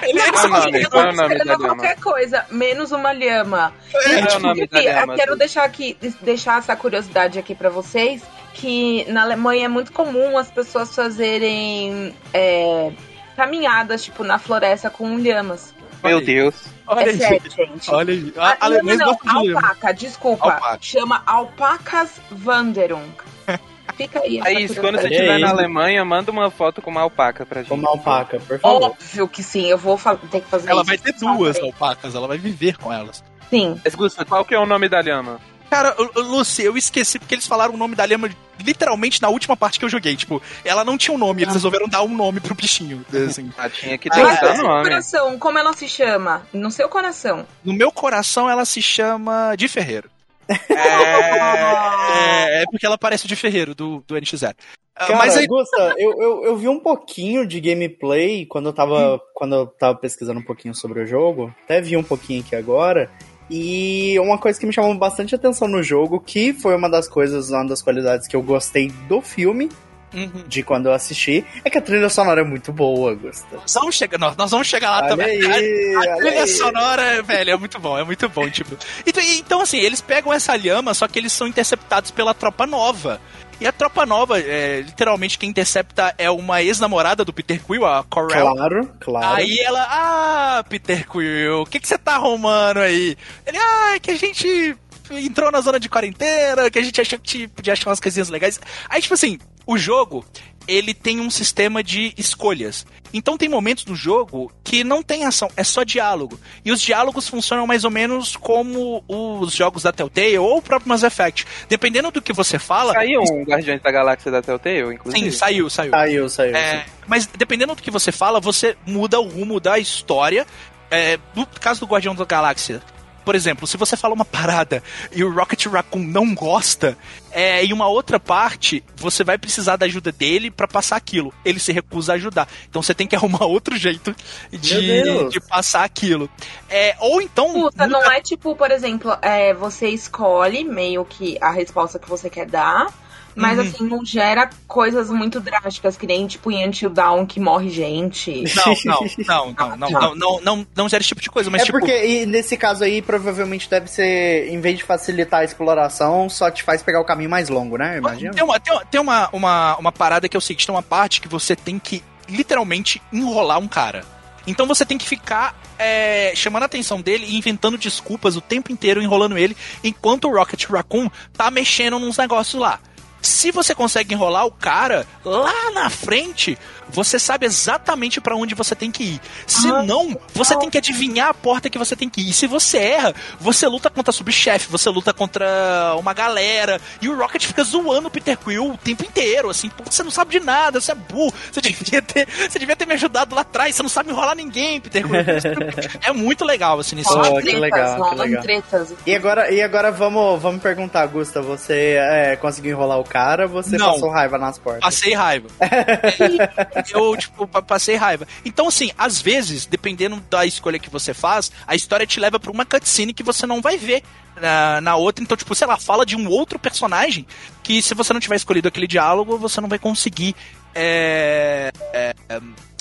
Eles estão esperando qualquer coisa, menos uma lhama. É, Gente, quero deixar aqui, deixar essa curiosidade aqui para vocês, que na Alemanha é muito comum as pessoas fazerem é, caminhadas, tipo, na floresta com lhamas.
Meu Deus.
Olha é sério, gente.
Olha aí. A, a, não,
não, não. Alpaca, desculpa. Alpaca. Chama Alpacas Wanderung. *laughs* Fica aí.
É isso, quando você estiver na Alemanha, manda uma foto com uma alpaca pra gente. Com
uma alpaca, por favor.
Óbvio que sim, eu vou ter que fazer
ela
isso.
Ela vai ter duas alpacas, ela vai viver com elas.
Sim.
Escuta, qual que é o nome da lhama?
Cara, Lucy, eu esqueci porque eles falaram o nome da lhama literalmente na última parte que eu joguei. Tipo, ela não tinha um nome, eles ah. resolveram dar um nome pro bichinho. Assim.
Ah, tinha que ter ah,
um nome. coração, como ela se chama? No seu coração.
No meu coração, ela se chama de Ferreiro. É, *laughs* é, porque ela parece o de Ferreiro, do, do NX0.
Ah, Cara, Mas aí... Gusta, eu, eu, eu, vi um pouquinho de gameplay quando eu, tava, hum. quando eu tava pesquisando um pouquinho sobre o jogo. Até vi um pouquinho aqui agora. E uma coisa que me chamou bastante atenção no jogo, que foi uma das coisas, uma das qualidades que eu gostei do filme, Uhum. de quando eu assisti, é que a trilha sonora é muito boa, Gustavo.
Nós vamos chegar, nós, nós vamos chegar lá olha também. Aí, a, a trilha aí. sonora, velho, é muito bom, é muito bom, tipo. Então, então, assim, eles pegam essa lhama, só que eles são interceptados pela tropa nova. E a tropa nova, é, literalmente, quem intercepta é uma ex-namorada do Peter Quill, a Corel.
Claro, claro.
Aí ela, ah, Peter Quill, o que, que você tá arrumando aí? Ele, ah, é que a gente entrou na zona de quarentena, que a gente achou que podia achar umas coisinhas legais. Aí, tipo assim, o jogo, ele tem um sistema de escolhas. Então tem momentos do jogo que não tem ação, é só diálogo. E os diálogos funcionam mais ou menos como os jogos da Telltale ou o próprio Mass Effect. Dependendo do que você fala.
Saiu um Guardiões da Galáxia da Telltale, inclusive.
Sim, saiu, saiu.
Saiu, saiu.
É, mas dependendo do que você fala, você muda o rumo da história. É, no caso do Guardião da Galáxia, por exemplo, se você fala uma parada e o Rocket Raccoon não gosta, é, em uma outra parte, você vai precisar da ajuda dele para passar aquilo. Ele se recusa a ajudar. Então você tem que *laughs* arrumar outro jeito de, de passar aquilo. É, ou então.
Puta, não é tipo, por exemplo, é, você escolhe meio que a resposta que você quer dar mas uhum. assim, não gera coisas muito drásticas, que nem tipo em Until Down que morre gente.
Não, não, não, não, não, não, não, não, não gera esse tipo de coisa, mas
é
tipo...
porque e nesse caso aí provavelmente deve ser, em vez de facilitar a exploração, só te faz pegar o caminho mais longo, né? Imagina.
Tem uma, tem, uma, tem uma, uma, uma parada que é o seguinte, tem uma parte que você tem que literalmente enrolar um cara. Então você tem que ficar é, chamando a atenção dele e inventando desculpas o tempo inteiro, enrolando ele, enquanto o Rocket Raccoon tá mexendo nos negócios lá se você consegue enrolar o cara lá na frente, você sabe exatamente para onde você tem que ir. Se ah, não, você tem que adivinhar a porta que você tem que ir. E se você erra, você luta contra subchefe, você luta contra uma galera. E o Rocket fica zoando o Peter Quill o tempo inteiro, assim, você não sabe de nada, você é burro, você *laughs* devia ter, você devia ter me ajudado lá atrás, você não sabe enrolar ninguém, Peter Quill. *laughs* é muito legal, assim, nesse
oh, que legal, que legal. E agora, e agora vamos, vamos perguntar, Gusta, você é, conseguiu enrolar o cara, você não, passou raiva nas portas?
Passei raiva. *laughs* eu, tipo, passei raiva. Então, assim, às vezes, dependendo da escolha que você faz, a história te leva pra uma cutscene que você não vai ver na, na outra. Então, tipo, sei lá, fala de um outro personagem que se você não tiver escolhido aquele diálogo, você não vai conseguir. É, é,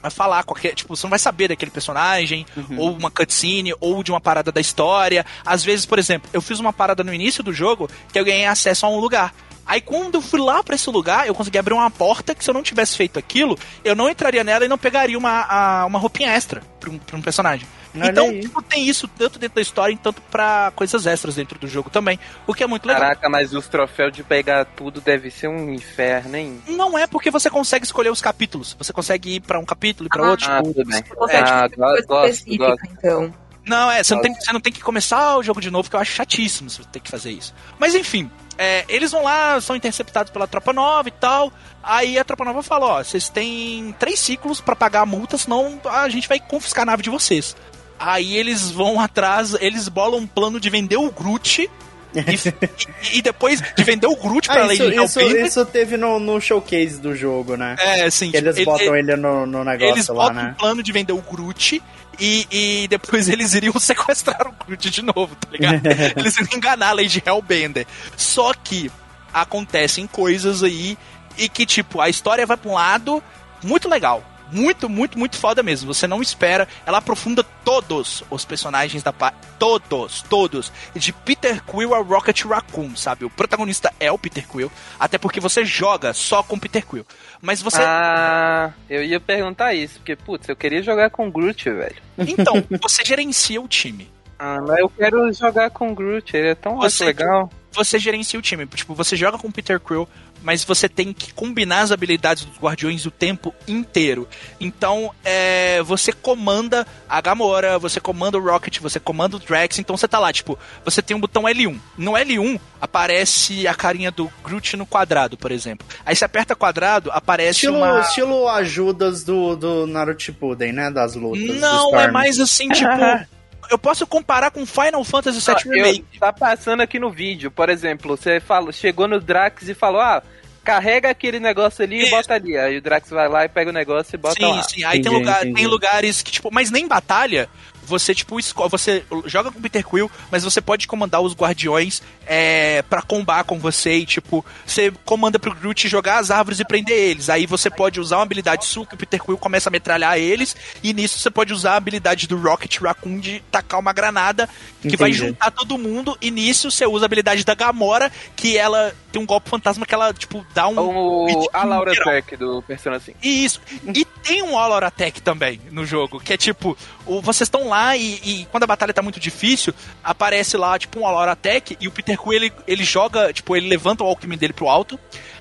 a falar qualquer, tipo, você não vai saber daquele personagem, uhum. ou uma cutscene, ou de uma parada da história. Às vezes, por exemplo, eu fiz uma parada no início do jogo que eu ganhei acesso a um lugar. Aí quando eu fui lá para esse lugar, eu consegui abrir uma porta que se eu não tivesse feito aquilo, eu não entraria nela e não pegaria uma, a, uma roupinha extra pra um, pra um personagem. Olha então, tipo, tem isso tanto dentro da história, tanto para coisas extras dentro do jogo também, o que é muito legal.
Caraca, mas os troféus de pegar tudo deve ser um inferno, hein?
Não é porque você consegue escolher os capítulos. Você consegue ir para um capítulo e para ah, outro.
Ah, tudo bem. É, ah, gosto, gosto, gosto.
Então.
Não, é, você não, tem, você não tem que começar o jogo de novo, que eu acho chatíssimo você ter que fazer isso. Mas enfim, é, eles vão lá, são interceptados pela tropa nova e tal. Aí a tropa nova fala: Ó, vocês têm três ciclos para pagar a multa, senão a gente vai confiscar a nave de vocês. Aí eles vão atrás, eles bolam um plano de vender o Groot E, e, depois de vender o Groot pra
ah,
Lady
isso, isso, isso teve no, no showcase do jogo, né?
É, sim.
eles tipo, botam ele, ele no, no negócio
eles
lá,
botam
né?
o plano de vender o Groot e, e depois *laughs* eles iriam sequestrar o Groot de novo, tá ligado? *laughs* eles iriam enganar a Lady Hellbender. Só que acontecem coisas aí e que, tipo, a história vai pra um lado muito legal muito, muito, muito foda mesmo. Você não espera. Ela aprofunda todos os personagens da parte. Todos, todos. De Peter Quill a Rocket Raccoon, sabe? O protagonista é o Peter Quill. Até porque você joga só com Peter Quill. Mas você.
Ah, eu ia perguntar isso. Porque, putz, eu queria jogar com Groot, velho.
Então, você gerencia o time.
Ah, mas eu quero jogar com Groot, ele é tão você, legal.
Você gerencia o time. Tipo, você joga com Peter Quill, mas você tem que combinar as habilidades dos guardiões o tempo inteiro. Então, é, você comanda a Gamora, você comanda o Rocket, você comanda o Drax, então você tá lá, tipo, você tem um botão L1. No L1 aparece a carinha do Groot no quadrado, por exemplo. Aí você aperta quadrado, aparece
estilo,
uma...
Estilo ajudas do, do Naruto Shippuden, né? Das lutas.
Não, é mais assim, tipo... *laughs* eu posso comparar com Final Fantasy VII Remake.
Eu, tá passando aqui no vídeo, por exemplo, você falou, chegou no Drax e falou, ah, carrega aquele negócio ali e bota ali. Aí o Drax vai lá e pega o negócio e bota
sim,
lá.
Sim, sim. Aí entendi, tem, lugar, tem lugares que, tipo, mas nem batalha, você, tipo, você joga com Peter Quill, mas você pode comandar os guardiões é, para combar com você e, tipo, você comanda pro Groot jogar as árvores e prender eles. Aí você pode usar uma habilidade sua que o Peter Quill começa a metralhar eles, e nisso você pode usar a habilidade do Rocket Raccoon de tacar uma granada que Entendi. vai juntar todo mundo, e nisso você usa a habilidade da Gamora, que ela tem um golpe fantasma que ela, tipo, dá um.
O, a Laura Attack do Persona 5.
Isso. E tem um All Attack também no jogo, que é tipo, o, vocês estão lá e, e, quando a batalha tá muito difícil, aparece lá, tipo, um All Attack e o Peter Quill, ele, ele joga, tipo, ele levanta o Alckmin dele pro alto.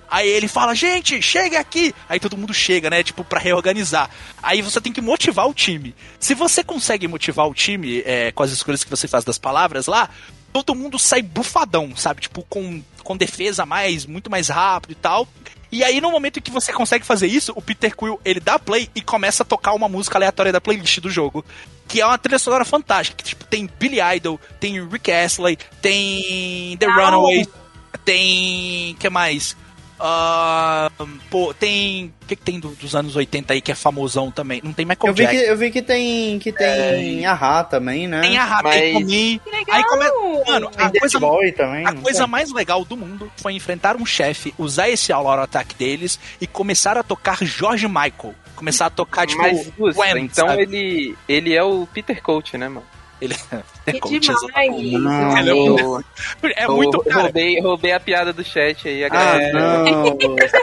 Aí ele fala, gente, chega aqui! Aí todo mundo chega, né? Tipo, pra reorganizar. Aí você tem que motivar o time. Se você consegue motivar o time é, com as escolhas que você faz das palavras lá, todo mundo sai bufadão, sabe? Tipo, com, com defesa mais, muito mais rápido e tal. E aí, no momento em que você consegue fazer isso, o Peter Quill, ele dá play e começa a tocar uma música aleatória da playlist do jogo. Que é uma trilha sonora fantástica. Que, tipo, tem Billy Idol, tem Rick Astley, tem The Runaways, tem... que mais? Uh, pô, tem. O que, que tem do, dos anos 80 aí que é famosão também? Não tem Michael
eu vi Jackson. Que, eu vi que tem. Que tem é... Ahá também, né?
Tem Ahá, Mas... tem Comi. Aí come... Mano, a coisa,
Boy também,
a coisa mais legal do mundo foi enfrentar um chefe, usar esse Out Attack deles e começar a tocar George Michael. Começar a tocar, tipo,
Mas, Gwen, então ele, ele é o Peter Coach, né, mano?
Ele *laughs*
é que demais.
Não, ele é, *laughs* é muito
cara. Roubei, roubei a piada do chat aí. Ah,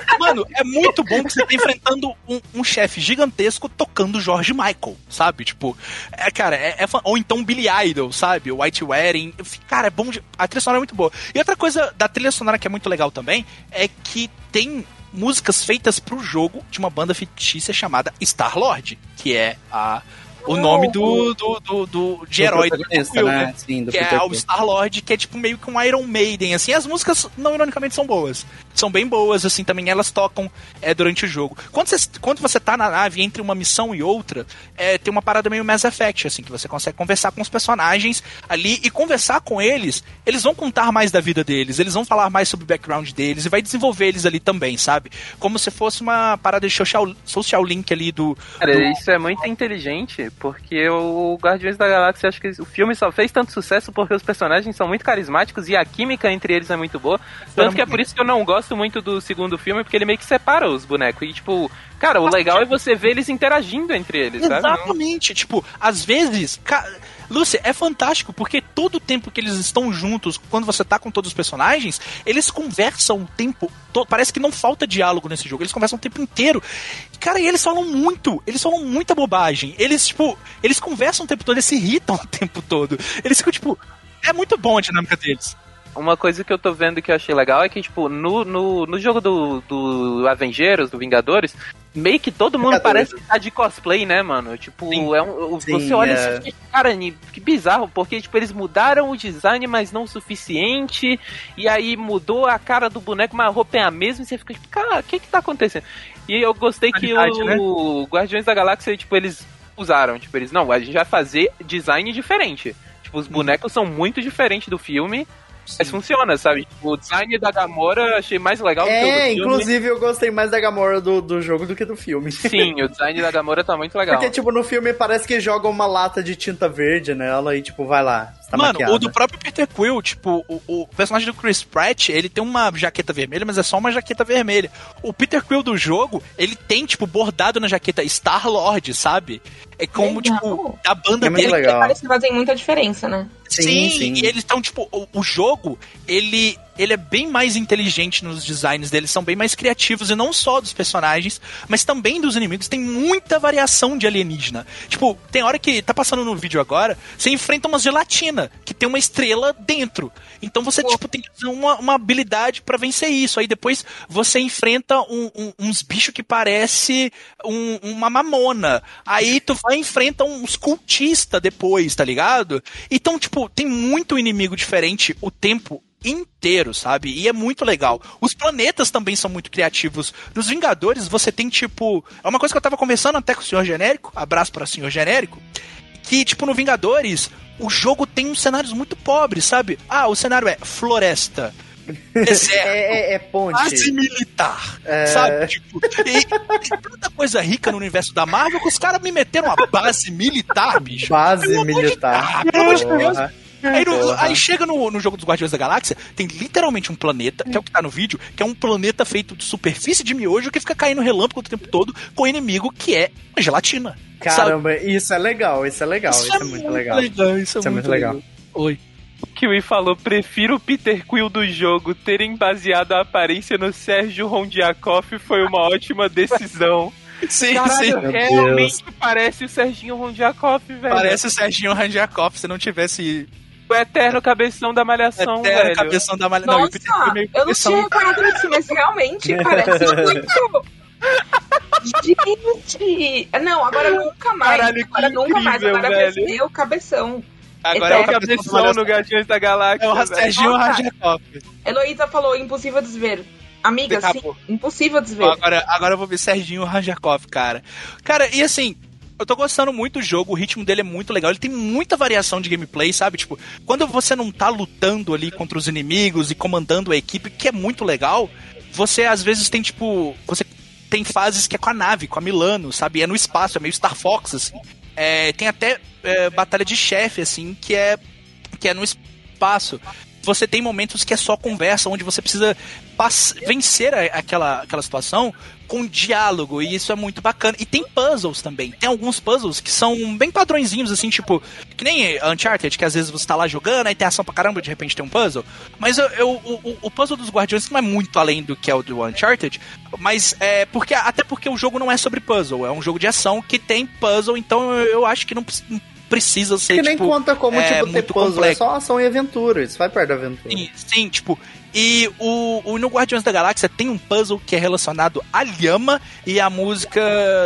*laughs*
Mano, é muito bom que você tá enfrentando um, um chefe gigantesco tocando George Michael, sabe? Tipo, é, cara, é, é ou então Billy Idol, sabe? O White Wedding. Cara, é bom. De, a trilha sonora é muito boa. E outra coisa da trilha sonora que é muito legal também é que tem músicas feitas pro jogo de uma banda fictícia chamada Star Lord, que é a o nome do, do, do, do de herói do
Quill, né? né? Sim,
do que Peter é o Star-Lord, que é tipo meio que um Iron Maiden, assim, as músicas não ironicamente são boas. São bem boas, assim, também elas tocam é, durante o jogo. Quando você, quando você tá na nave entre uma missão e outra, é, tem uma parada meio Mass Effect, assim, que você consegue conversar com os personagens ali e conversar com eles, eles vão contar mais da vida deles, eles vão falar mais sobre o background deles e vai desenvolver eles ali também, sabe? Como se fosse uma parada de social, social link ali do.
Cara,
do...
isso é muito inteligente, porque o Guardiões da Galáxia, acho que o filme só fez tanto sucesso porque os personagens são muito carismáticos e a química entre eles é muito boa. Tanto que é por isso que eu não gosto muito do segundo filme, porque ele meio que separa os bonecos. E, tipo, cara, o legal é você ver eles interagindo entre eles,
Exatamente. Sabe? Tipo, às vezes. Ca... Lúcia, é fantástico, porque todo o tempo que eles estão juntos, quando você tá com todos os personagens, eles conversam o tempo todo. Parece que não falta diálogo nesse jogo, eles conversam o tempo inteiro. Cara, e eles falam muito, eles falam muita bobagem. Eles, tipo, eles conversam o tempo todo, eles se irritam *laughs* o tempo todo. Eles ficam, tipo, é muito bom a dinâmica deles
uma coisa que eu tô vendo que eu achei legal é que, tipo, no, no, no jogo do, do Avengers, do Vingadores, meio que todo mundo Vingadores. parece que tá de cosplay, né, mano? Tipo, é um, Sim, você olha é. assim, cara, que bizarro, porque, tipo, eles mudaram o design, mas não o suficiente, e aí mudou a cara do boneco, mas a roupa é a mesma, e você fica, tipo, cara, o que que tá acontecendo? E eu gostei que o né? Guardiões da Galáxia, tipo, eles usaram, tipo, eles, não, a gente vai fazer design diferente. Tipo, os bonecos são muito diferentes do filme, Mas funciona, sabe? O design da Gamora achei mais legal
é,
do que o do
filme.
É,
inclusive eu gostei mais da Gamora do, do jogo do que do filme.
Sim, o design da Gamora tá muito legal.
Porque, tipo, no filme parece que joga uma lata de tinta verde nela e, tipo, vai lá. Tá
Mano,
maquiada.
o do próprio Peter Quill, tipo, o, o, personagem do Chris Pratt, ele tem uma jaqueta vermelha, mas é só uma jaqueta vermelha. O Peter Quill do jogo, ele tem, tipo, bordado na jaqueta Star-Lord, sabe? É como,
Legal.
tipo, a banda
É
dele
legal.
Parece que fazem muita diferença, né?
Sim,
Sim, sim.
e eles estão, tipo, o, o jogo, ele, ele é bem mais inteligente nos designs deles, são bem mais criativos, e não só dos personagens, mas também dos inimigos. Tem muita variação de alienígena. Tipo, tem hora que tá passando no vídeo agora, você enfrenta uma gelatina, que tem uma estrela dentro. Então você,
Pô.
tipo, tem uma, uma habilidade pra vencer isso. Aí depois você enfrenta um- um- uns bichos que parece um- uma mamona. Aí tu vai e enfrenta uns cultistas depois, tá ligado? Então, tipo, tem muito inimigo diferente o tempo inteiro, sabe? E é muito legal. Os planetas também são muito criativos. Nos Vingadores, você tem, tipo. É uma coisa que eu tava conversando até com o Senhor Genérico. Abraço para o Senhor Genérico. Que, tipo, no Vingadores, o jogo tem uns cenários muito pobres, sabe? Ah, o cenário é floresta. Deserto. *laughs*
É, é, é ponte.
Base militar,
É.
sabe? Tipo, e, e tanta coisa rica no universo da Marvel que os caras me meteram uma base militar, bicho.
Base
de-
militar.
Ah, pelo amor de Deus. Aí, no- aí chega no, no jogo dos Guardiões da Galáxia, tem literalmente um planeta, que é o que tá no vídeo, que é um planeta feito de superfície de miojo que fica caindo relâmpago o tempo todo com o inimigo que é a gelatina. sabe?
Caramba, isso é legal, isso é legal, isso, é, muito legal.
Isso é,
Isso é muito legal.
Oi.
O Kiwi falou: prefiro o Peter Quill do jogo terem baseado a aparência no Sérgio Rondiakoff foi uma ótima decisão. *laughs*
Sim,
Caralho,
sim.
Realmente parece o Serginho Rondiakoff, velho.
Parece o Serginho Ranjakoff se não tivesse
o eterno cabeção da malhação,
eterno
velho.
cabeção da malha. Não, e o
Nossa,
meio
eu não tinha reparado nisso, mas realmente *laughs* parece muito. Gente! Não, agora nunca mais.
Caralho,
agora nunca mais.
incrível,
Agora
velho.
vai ser o cabeção.
Agora
É
é
o
cabeção,
no
malhação.
Guardiões da Galáxia.
É o. Serginho. Ranjakoff.
Heloísa falou, impossível desver. Amiga,
Acabou.
sim, impossível desver.
Agora, agora eu vou ver Serginho Ranjakov, cara. Cara, e assim, eu tô gostando muito do jogo, o ritmo dele é muito legal, ele tem muita variação de gameplay, sabe? Tipo, quando você não tá lutando ali contra os inimigos e comandando a equipe, que é muito legal, você às vezes tem, tipo, você tem fases que é com a nave, com a Milano, sabe? É no espaço, é meio Star Fox, assim. É, tem até é, batalha de chefe, assim, que é, que é no espaço. Você tem momentos que é só conversa, onde você precisa vencer a- aquela, aquela situação com diálogo, e isso é muito bacana. E tem puzzles também. Tem alguns puzzles que são bem padrõezinhos, assim, tipo, que nem Uncharted, que às vezes você tá lá jogando, aí tem ação pra caramba, de repente tem um puzzle. Mas eu, eu- o, o- puzzle dos Guardiões não é muito além do que é o do Uncharted, mas é porque até porque o jogo não é sobre puzzle, é um jogo de ação que tem puzzle, então eu, eu acho que não, não precisa ser,
Que nem
tipo,
conta como,
é,
tipo, ter
muito
puzzle, é
complexo.
só ação e aventura, isso vai perto da aventura.
Sim, sim, tipo. E o, o no Guardiões da Galáxia tem um puzzle que é relacionado à lhama e à música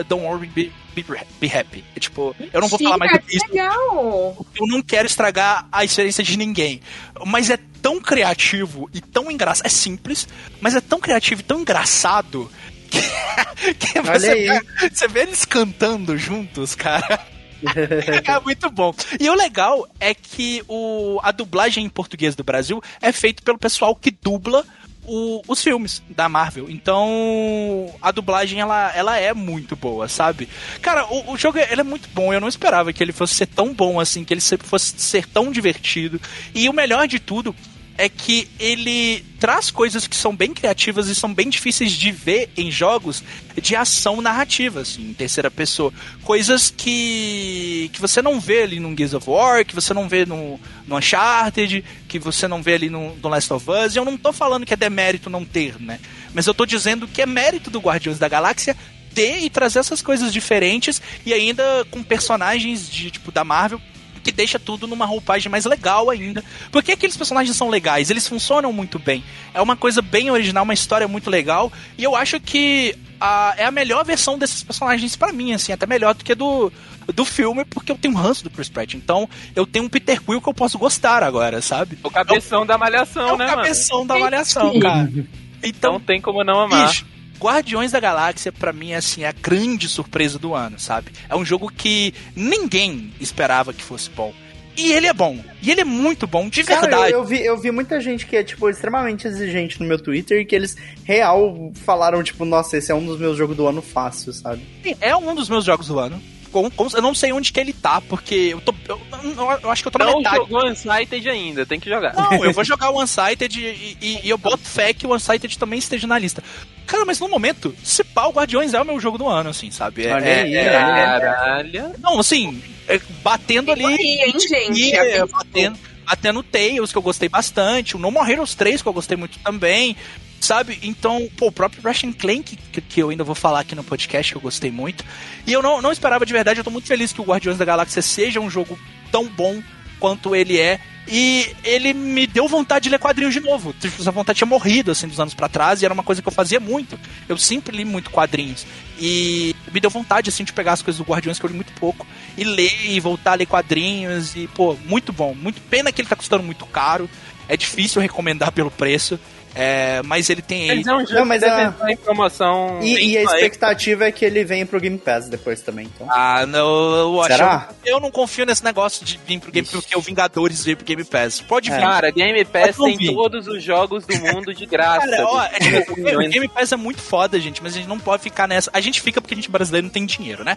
Don't Worry Be, Be, Be Happy. É, tipo, eu não vou falar mais do que isso.
legal!
Eu não quero estragar a experiência de ninguém. Mas é tão criativo e tão engraçado. É simples, mas é tão criativo e tão engraçado que, *laughs* que você, vê, você vê eles cantando juntos, cara. *laughs* é muito bom. E o legal é que o, a dublagem em português do Brasil é feita pelo pessoal que dubla o- os filmes da Marvel. Então, a dublagem ela, ela é muito boa, sabe? Cara, o, o jogo ele é muito bom. Eu não esperava que ele fosse ser tão bom assim, que ele sempre fosse ser tão divertido. E o melhor de tudo é que ele traz coisas que são bem criativas e são bem difíceis de ver em jogos de ação narrativa, assim, em terceira pessoa. Coisas que, que você não vê ali no Gears of War, que você não vê no, no Uncharted, que você não vê ali no, no Last of Us. E eu não tô falando que é demérito não ter, né? Mas eu tô dizendo que é mérito do Guardiões da Galáxia ter e trazer essas coisas diferentes e ainda com personagens de tipo da Marvel que deixa tudo numa roupagem mais legal ainda. Porque aqueles personagens são legais, eles funcionam muito bem. É uma coisa bem original, uma história muito legal. E eu acho que a, é a melhor versão desses personagens pra mim, assim, até melhor do que do, do filme, porque eu tenho um ranço do Chris Pratt. Então eu tenho um Peter Quill que eu posso gostar agora, sabe?
O cabeção da malhação,
É o
né, mano?
cabeção da malhação, cara.
Então
Então,
tem como não amar.
Bicho, Guardiões da Galáxia, pra mim, é assim, a grande surpresa do ano, sabe? É um jogo que ninguém esperava que fosse bom. E ele é bom. E ele é muito bom, de
Cara,
verdade.
Eu, eu, vi, eu vi muita gente que é, tipo, extremamente exigente no meu Twitter e que eles, real, falaram, tipo, nossa, esse é um dos meus jogos do ano fácil, sabe?
Sim, é um dos meus jogos do ano. Com, com, eu não sei onde que ele tá, porque eu tô. Eu, eu, eu acho que eu tô na
Não
metade.
jogou Unsighted ainda, tem que jogar.
Não, eu *laughs* vou jogar o Unsighted e, e, e eu boto fé que o Unsighted também esteja na lista. Cara, mas no momento, se pá, o Guardiões é o meu jogo do ano, assim, sabe? É,
Olha
é-
aí,
é-
Caralho.
Não, assim, é, batendo ali.
Aí, hein, gente?
e,
Assim,
é, batendo, batendo Tails, que eu gostei bastante. O No More Heroes 3, que eu gostei muito também. Sabe? Então, pô, o próprio Russian Clank, que, que eu ainda vou falar aqui no podcast, que eu gostei muito. E eu não, não esperava de verdade, eu tô muito feliz que o Guardiões da Galáxia seja um jogo tão bom quanto ele é. E ele me deu vontade de ler quadrinhos de novo. Essa vontade tinha morrido, assim, dos anos pra trás, e era uma coisa que eu fazia muito. Eu sempre li muito quadrinhos. E me deu vontade, assim, de pegar as coisas do Guardiões, que eu li muito pouco, e ler, e voltar a ler quadrinhos, e, pô, muito bom. Muito pena que ele tá custando muito caro. É difícil recomendar pelo preço. É, mas ele tem.
Mas é um jogo
Não, mas a-
entrar em promoção.
E, e a expectativa é que ele venha pro Game Pass depois também, então.
Ah, não, eu acho.
Será?
Eu não confio nesse negócio de vir pro Game
Ixi.
porque o Vingadores veio pro Game Pass. Pode
É.
vir.
Cara, Game Pass tem
vi.
todos os jogos do mundo de graça.
Cara, ó, é, o. Game Pass é muito foda, gente, mas a gente não pode ficar nessa. A gente fica porque a gente brasileiro não tem dinheiro, né?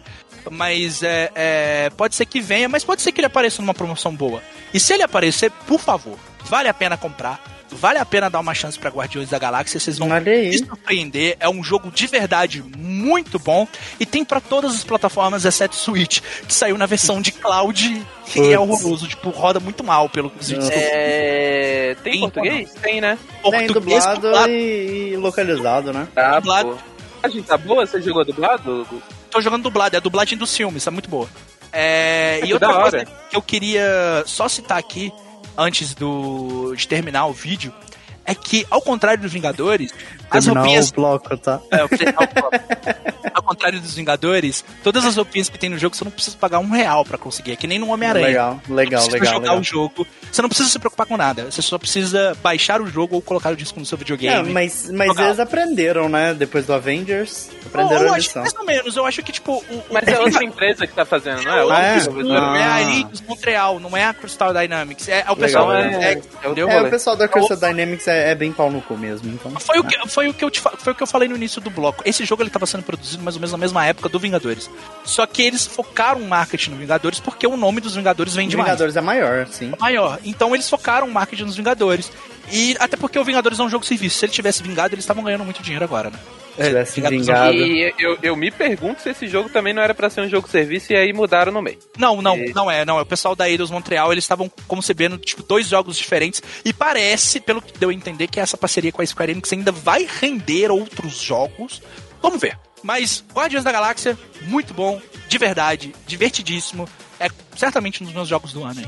Mas é, é, pode ser que venha, mas pode ser que ele apareça numa promoção boa. E se ele aparecer, por favor, vale a pena comprar. Vale a pena dar uma chance pra Guardiões da Galáxia, vocês vão se surpreender. É um jogo de verdade muito bom e tem pra todas as plataformas, exceto Switch, que saiu na versão de cloud e é horroroso, tipo, roda muito mal pelo que os.
É... Tem
Tem
português? Tem, né?
Tem
Português
dublado
dublado.
e, e localizado, né?
Tá,
Dublado.
A gente tá boa? Você jogou dublado?
Tô jogando dublado, é a dublagem dos filmes, tá muito boa. É, e outra coisa que eu queria só citar aqui, antes do, de terminar o vídeo, é que, ao contrário dos Vingadores, as
Terminar
roupinhas.
o bloco, tá?
É, ao, ao contrário dos Vingadores, todas as roupinhas que tem no jogo você não precisa pagar um real pra conseguir. É que nem no Homem-Aranha.
Legal, legal,
Você precisa
legal,
jogar
legal.
o jogo. Você não precisa se preocupar com nada. Você só precisa baixar o jogo ou colocar o disco no seu
É,
videogame.
mas mas
Jogar.
eles aprenderam, né? Depois do Avengers,
eu,
aprenderam
eu
a
acho
lição.
mais ou menos. Eu acho que, tipo. O, o-
Mas é *laughs* outra empresa que tá fazendo, não é?
É,
Outra
Ah, é?
Não, é
Ah.
a Eidos Montreal, não é a Crystal Dynamics. É, é o pessoal
Legal,
da
legal.
Next,
É,
entendeu?
É,
rolê.
o pessoal da Crystal Dynamics é, é bem pau no cu mesmo, então.
Foi o, que, foi, o que eu te, foi o que eu falei no início do bloco. Esse jogo ele estava sendo produzido mais ou menos na mesma época do Vingadores. Só que eles focaram o marketing no Vingadores porque o nome dos Vingadores vem demais.
Vingadores é maior, sim.
Maior. Então eles focaram o marketing nos Vingadores. E até porque o Vingadores é um jogo serviço. Se ele tivesse vingado, eles estavam ganhando muito dinheiro agora, né?
Tivesse
é um
vingado.
E eu, eu me pergunto se esse jogo também não era pra ser um jogo serviço e aí mudaram no meio.
Não, não,
E-
não é, não. É o pessoal da Eidos Montreal, eles estavam concebendo, tipo, dois jogos diferentes. E parece, pelo que deu a entender, que essa parceria com a Square Enix ainda vai render outros jogos. Vamos ver. Mas Guardiões da Galáxia, muito bom, de verdade, divertidíssimo. É certamente um dos meus jogos do ano aí.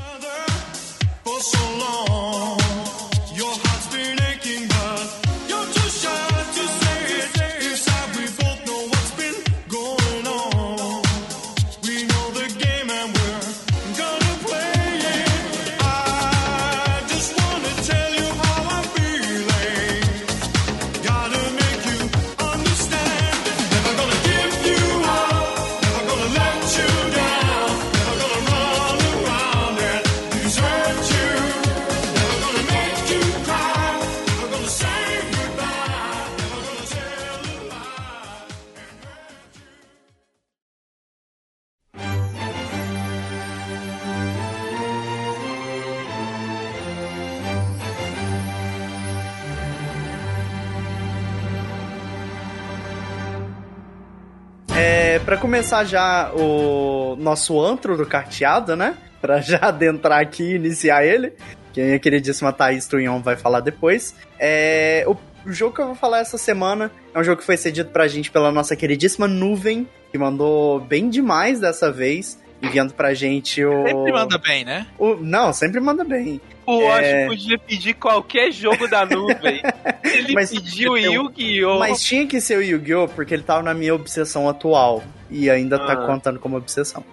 Pra começar já o nosso antro do carteado, né? Pra já adentrar aqui e iniciar ele. Que a minha queridíssima Thaís Tunhon vai falar depois. É, o jogo que eu vou falar essa semana é um jogo que foi cedido pra gente pela nossa queridíssima Nuvem, que mandou bem demais dessa vez, enviando pra gente o.
Sempre manda bem, né?
o- não, sempre manda bem.
O
É.
Osh podia pedir qualquer jogo da nuvem. *laughs* Ele
Mas-
pediu Yu-Gi-Oh!
Mas tinha que ser o Yu-Gi-Oh! porque ele tava na minha obsessão atual. E ainda tá
Ah.
contando como obsessão.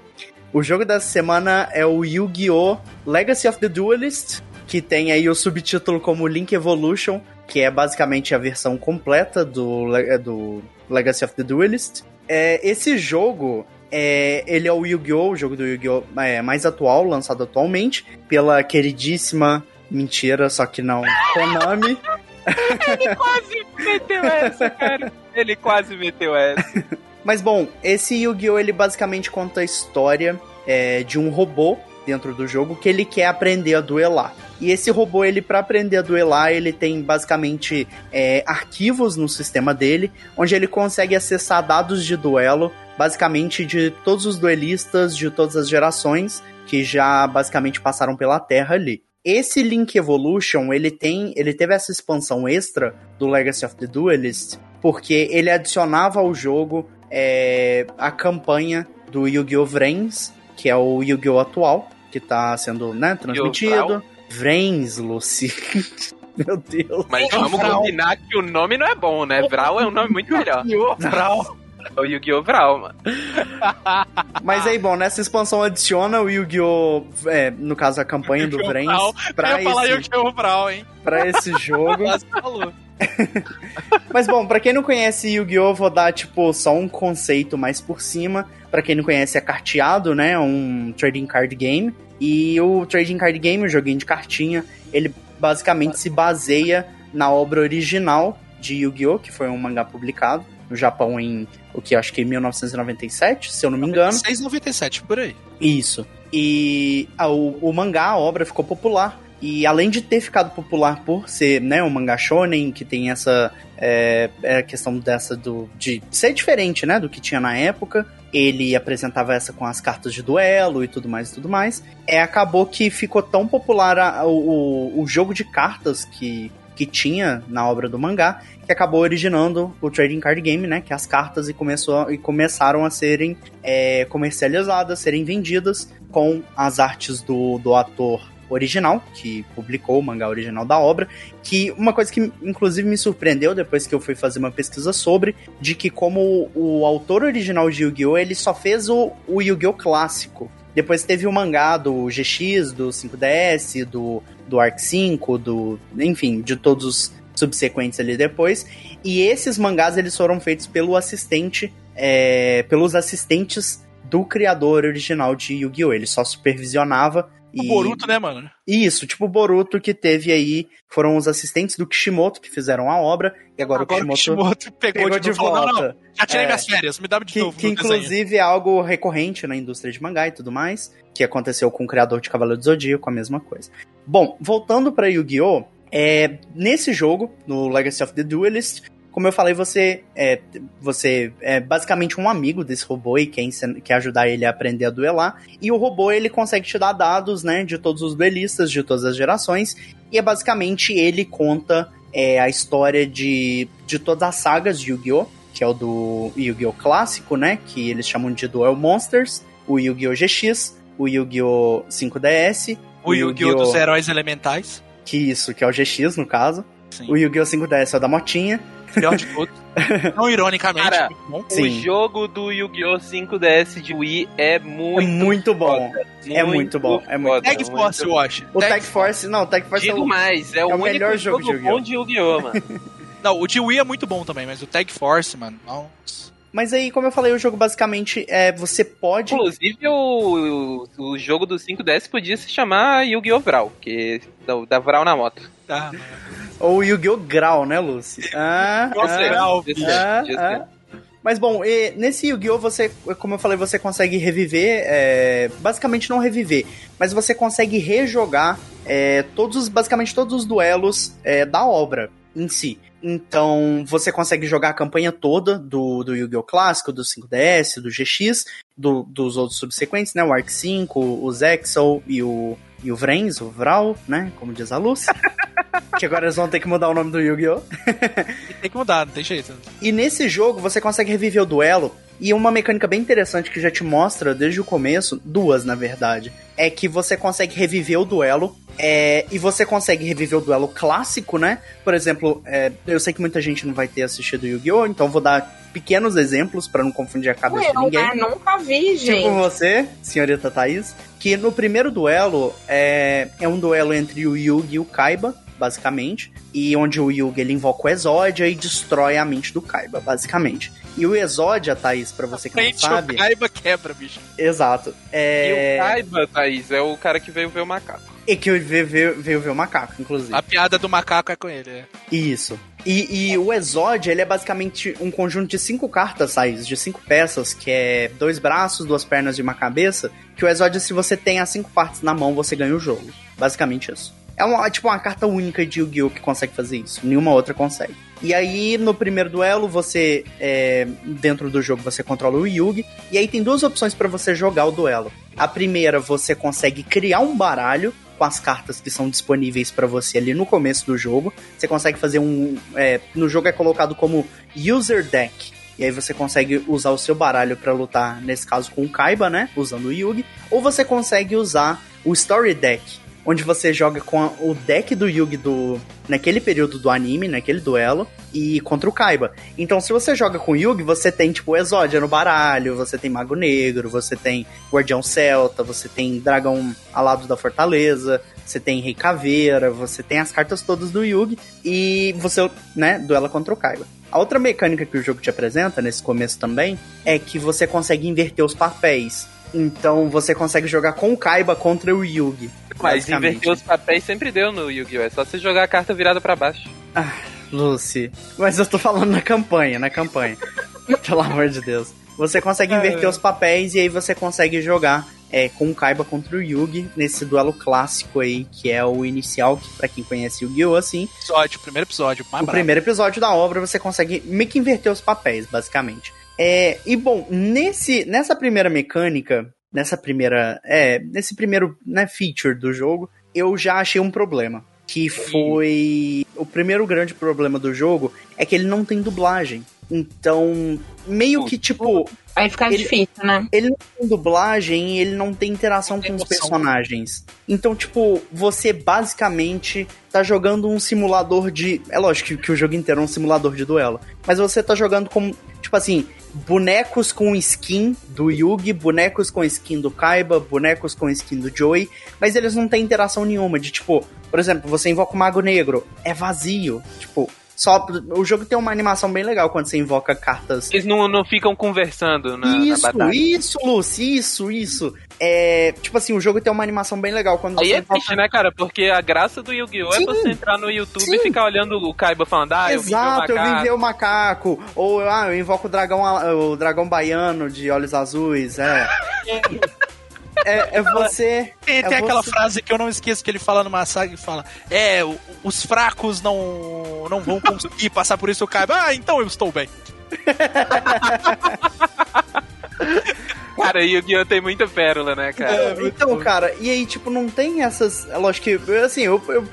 O jogo dessa semana é o Yu-Gi-Oh! Legacy of the Duelist, que tem aí o subtítulo como Link Evolution, que é basicamente a versão completa do, do Legacy of the Duelist. É, esse jogo, É, ele é o Yu-Gi-Oh!, o jogo do Yu-Gi-Oh! é, mais atual, lançado atualmente, pela queridíssima, mentira, só que não, Konami. *laughs*
Ele quase meteu essa, cara. Ele quase meteu essa. *laughs*
Mas bom, esse Yu-Gi-Oh! ele basicamente conta a história é, de um robô dentro do jogo que ele quer aprender a duelar. E esse robô, ele para aprender a duelar, ele tem basicamente é, arquivos no sistema dele, onde ele consegue acessar dados de duelo, basicamente de todos os duelistas de todas as gerações que já basicamente passaram pela Terra ali. Esse Link Evolution, ele tem, ele teve essa expansão extra do Legacy of the Duelist, porque ele adicionava ao jogo é, a campanha do Yu-Gi-Oh! Vrains, que é o Yu-Gi-Oh! atual, que tá sendo né, transmitido. Vrains, Lucy. *laughs* Meu Deus.
Mas vamos
Vral.
combinar que o nome não é bom, né? Vral é um nome muito melhor.
Vral.
É o Yu-Gi-Oh! Vral, mano. *laughs*
Mas aí, bom, nessa expansão adiciona o Yu-Gi-Oh! é, no caso, a campanha do.
Eu
pra esse,
Yu-Gi-Oh! Vral, hein?
pra esse jogo. *laughs* Mas bom, pra quem não conhece Yu-Gi-Oh! vou dar, tipo, só um conceito mais por cima. Pra quem não conhece, é carteado, né? Um trading card game. E o trading card game, o joguinho de cartinha, ele basicamente se baseia na obra original de Yu-Gi-Oh! que foi um mangá publicado no Japão em, o que acho que em 1997, se eu não me engano.
6,97 por aí.
Isso. E ah, o, o mangá, a obra, ficou popular. E além de ter ficado popular por ser né, um mangá shonen, que tem essa é, é a questão dessa do, de ser diferente né, do que tinha na época, ele apresentava essa com as cartas de duelo e tudo mais e tudo mais. É, acabou que ficou tão popular a- o, o jogo de cartas que, que tinha na obra do mangá, que acabou originando o trading card game, né? Que as cartas e, começou, e começaram a serem é, comercializadas, serem vendidas com as artes do, do ator original, que publicou o mangá original da obra, que uma coisa que inclusive me surpreendeu depois que eu fui fazer uma pesquisa sobre, de que como o autor original de Yu-Gi-Oh! ele só fez o, o Yu-Gi-Oh! clássico. Depois teve o mangá do GX, do 5DS, do, do Arc 5, do. enfim, de todos os subsequentes ali depois. E esses mangás eles foram feitos pelo assistente, é, pelos assistentes do criador original de Yu-Gi-Oh! Ele só supervisionava.
O
e...
Boruto, né, mano?
Isso, tipo o Boruto que teve aí, foram os assistentes do Kishimoto que fizeram a obra, e agora,
Agora
o
o
Kishimoto,
Kishimoto pegou,
pegou
de, novo, falou,
volta.
Não, não, já tirei
É.
minhas férias, me dá de
que,
novo
que
no desenho.
inclusive é algo recorrente na indústria de mangá e tudo mais, que aconteceu com o criador de Cavaleiro do Zodíaco, a mesma coisa. Bom, voltando pra Yu-Gi-Oh! É, nesse jogo, no Legacy of the Duelist, como eu falei, você é, você é basicamente um amigo desse robô e quer, quer ajudar ele a aprender a duelar. E o robô ele consegue te dar dados né, de todos os duelistas, de todas as gerações. E é basicamente ele conta é, a história de, de todas as sagas de Yu-Gi-Oh! Que é o do Yu-Gi-Oh! clássico, né? Que eles chamam de Duel Monsters, o Yu-Gi-Oh! GX, o Yu-Gi-Oh! 5DS,
O Yu-Gi-Oh! dos heróis elementais.
que isso, que é o GX no caso.
Sim.
O Yu-Gi-Oh! 5DS é o da motinha.
Melhor de todos. *laughs* Não ironicamente,
Cara. O jogo do Yu-Gi-Oh! 5DS de Wii é muito,
é muito bom.
foda,
É muito bom, é muito
Tag Force,
muito-
Watch.
O Tag Force, não, o Tag Force é
Digo
o,
mais, é, o,
o
único
melhor jogo
jogo
de Yu-Gi-Oh!
bom de Yu-Gi-Oh! mano. *laughs*
Não, o de Wii é muito bom também, mas o Tag Force, mano, nossa.
Mas aí, como eu falei, o jogo basicamente é você pode.
Inclusive, o, o, o jogo do 5DS podia se chamar Yu-Gi-Oh! Vral, que dá, dá Vral na moto.
Tá,
Ou Yu-Gi-Oh! Grau, né, Lucy? Ah, ah,
ser,
ah, ah. Mas bom, nesse Yu-Gi-Oh! você, como eu falei, você consegue reviver. é, basicamente não reviver, mas você consegue rejogar é, todos, os- basicamente todos os duelos é, da obra em si. Então, você consegue jogar a campanha toda do, do Yu-Gi-Oh! clássico, do 5DS, do GX, do- dos outros subsequentes, né? O Arc 5, o Zexal e o, e o Vrens, o Vral, né? Como diz a Luz. *laughs* que agora eles vão ter que mudar o nome do Yu-Gi-Oh!
Tem que mudar, não tem jeito.
E nesse jogo você consegue reviver o duelo. E uma mecânica bem interessante que já te mostra desde o começo, duas na verdade, é que você consegue reviver o duelo. É, e você consegue reviver o duelo clássico, né? Por exemplo, é, eu sei que muita gente não vai ter assistido Yu-Gi-Oh! Então vou dar pequenos exemplos pra não confundir a cabeça de
Eu,
ninguém.
né? Nunca vi, gente.
Tipo você, senhorita Thaís, que no primeiro duelo é, é um duelo entre o Yugi e o Kaiba, basicamente, e onde o Yugi ele invoca o Exódia e destrói a mente do Kaiba, basicamente. E o Exódia, Thaís, pra você que não sabe.
o Kaiba quebra, bicho.
Exato.
E
É...
o Kaiba, Thaís, é o cara que veio ver o macaco.
E que veio, veio, veio ver o macaco, inclusive.
A piada do macaco é com ele. é.
Isso. E, e o Exódia, ele é basicamente um conjunto de cinco cartas, Thaís, de cinco peças, que é dois braços, duas pernas e uma cabeça. Que o Exódia, se você tem as cinco partes na mão, você ganha o jogo. Basicamente isso. É uma, tipo uma carta única de Yu-Gi-Oh! que consegue fazer isso. Nenhuma outra consegue. E aí, no primeiro duelo, você. é, dentro do jogo, você controla o Yugi. E aí tem duas opções pra você jogar o duelo. A primeira, você consegue criar um baralho com as cartas que são disponíveis pra você ali no começo do jogo. Você consegue fazer um. é, no jogo é colocado como User Deck. E aí você consegue usar o seu baralho pra lutar, nesse caso com o Kaiba, né? Usando o Yugi. Ou você consegue usar o Story Deck, onde você joga com a- o deck do Yugi do naquele período do anime, naquele duelo, e contra o Kaiba. Então, se você joga com o Yugi, você tem tipo Exódia no baralho, você tem Mago Negro, você tem Guardião Celta, você tem Dragão Alado da Fortaleza, você tem Rei Caveira, você tem as cartas todas do Yugi e você, né, duela contra o Kaiba. A outra mecânica que o jogo te apresenta nesse começo também é que você consegue inverter os papéis. Então você consegue jogar com o Kaiba contra o Yugi.
Mas inverter os papéis sempre deu no Yu-Gi-Oh! É só você jogar a carta virada pra baixo.
Lucy. Mas eu tô falando na campanha, na campanha. *laughs* Pelo amor de Deus. Você consegue inverter os papéis e aí você consegue jogar é, com o Kaiba contra o Yugi nesse duelo clássico aí, que é o inicial, que pra quem conhece Yu-Gi-Oh! assim,
Episódio, primeiro episódio, mais
o
brabo.
primeiro episódio da obra você consegue meio que inverter os papéis, basicamente. É, e bom, nesse, nessa primeira mecânica, nessa primeira, é, nesse primeiro né, feature do jogo, eu já achei um problema. Que foi. O primeiro grande problema do jogo é que ele não tem dublagem. Então, meio que tipo,
Aí fica
Ele-
difícil, né?
ele não tem dublagem e ele não tem interação
Não tem
com os
emoção.
personagens. Então, tipo, você basicamente tá jogando um simulador de. É lógico que, que o jogo inteiro é um simulador de duelo. Mas você tá jogando como, tipo assim, bonecos com skin do Yugi, bonecos com skin do Kaiba, bonecos com skin do Joey, mas eles não têm interação nenhuma. De tipo, por exemplo, você invoca o Mago Negro, é vazio. Tipo, só. O jogo tem uma animação bem legal quando você invoca cartas
Eles não, não ficam conversando na, na
isso,
batalha.
isso, Lucy, isso, isso. É, tipo assim, o jogo tem uma animação bem legal quando
Aí
você
é triste, né, cara? Porque a graça do Yu-Gi-Oh! é você entrar no YouTube
sim.
e ficar olhando o Kaiba falando, ah, eu vi
Exato, eu vim o macaco. Ou ah, eu invoco o dragão, o dragão baiano de olhos azuis. É. *laughs* É, é você.
Tem,
é
tem aquela
você-
frase que eu não esqueço que ele fala numa saga e fala: É, os fracos não, não vão conseguir passar por isso, o Kaiba. Ah, então eu estou bem. *laughs*
Cara, Yu-Gi-Oh! tem muita pérola, né, cara?
É, então, cara, e aí, tipo, não tem essas. É lógico que, assim, eu, eu-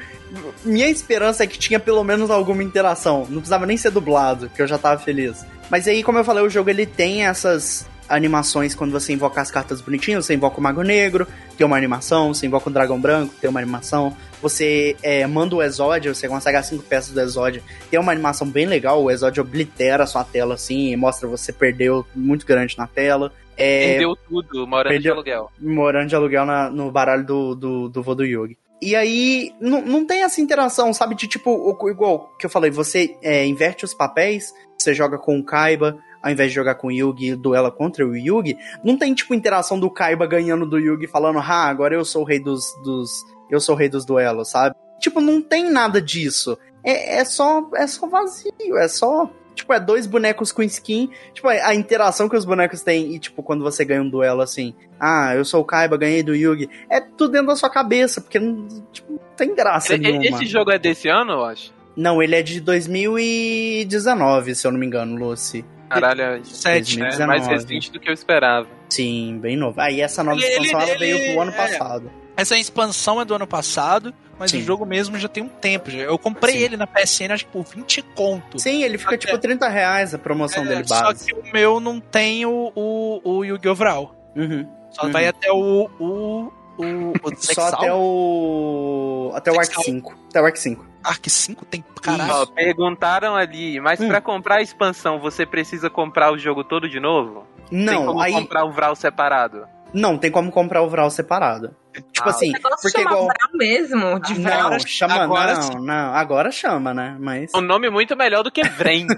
minha esperança é que tinha pelo menos alguma interação. Não precisava nem ser dublado, que eu já tava feliz. Mas aí, como eu falei, o jogo ele tem essas animações quando você invoca as cartas bonitinhas. Você invoca o Mago Negro, tem uma animação. Você invoca o Dragão Branco, tem uma animação. Você é, manda o Exódio, você consegue as cinco peças do Exódio. Tem uma animação bem legal. O Exódio oblitera a sua tela assim e mostra você perdeu muito grande na tela. É,
Perdeu tudo, morando de
perdeu-
aluguel.
morando de aluguel na- no baralho do, do, do vô do Yugi. E aí, não, não tem essa interação, sabe? De tipo, igual que eu falei, você é, inverte os papéis, você joga com o Kaiba, ao invés de jogar com o Yugi, duela contra o Yugi. Não tem, tipo, interação do Kaiba ganhando do Yugi, falando, ah, agora eu sou o rei dos. dos eu sou o rei dos duelos, sabe? Tipo, não tem nada disso. É, é só. É só vazio, é só. Tipo, é dois bonecos com skin. Tipo, a interação que os bonecos têm. E, tipo, quando você ganha um duelo assim. Ah, eu sou o Kaiba, ganhei do Yugi. É tudo dentro da sua cabeça, porque não, tipo, não tem graça
E-
nenhuma.
Esse jogo é desse ano, eu acho?
Não, ele é de 2019, se eu não me engano, Lucy.
Caralho, é
Sete,
é
2019.
mais recente do que eu esperava.
Sim, bem novo. Ah, e essa nova
Ele-
expansão
ele-
ela veio
ele-
pro ano
é.
passado.
Essa expansão é do ano passado, mas
Sim.
o jogo mesmo já tem um tempo. já. Eu comprei
Sim.
ele na PSN, acho que por 20 conto.
Sim, ele fica
Só
tipo
que-
30 reais a promoção
É,
dele
só
base.
que o meu não tem o, o, o Yu-Gi-Oh! Vral.
Uhum.
Só
Uhum.
vai até o. o, o, o
Só até o. Até o Arc
Zexal.
5. Até o Arc 5.
Arc 5 tem. Caralho.
Ó, perguntaram ali, mas
Hum.
pra comprar a expansão, você precisa comprar o jogo todo de novo? tem
Não,
como
aí.
comprar o Vral separado?
Não, tem como comprar o Vral separado. Tipo
Ah,
assim,
O
porque
chama
igual.
Vral mesmo, de Vral.
Não, chama,
agora
não,
sim.
não, agora chama, né? Mas.
Um nome muito melhor do que Vren. *laughs*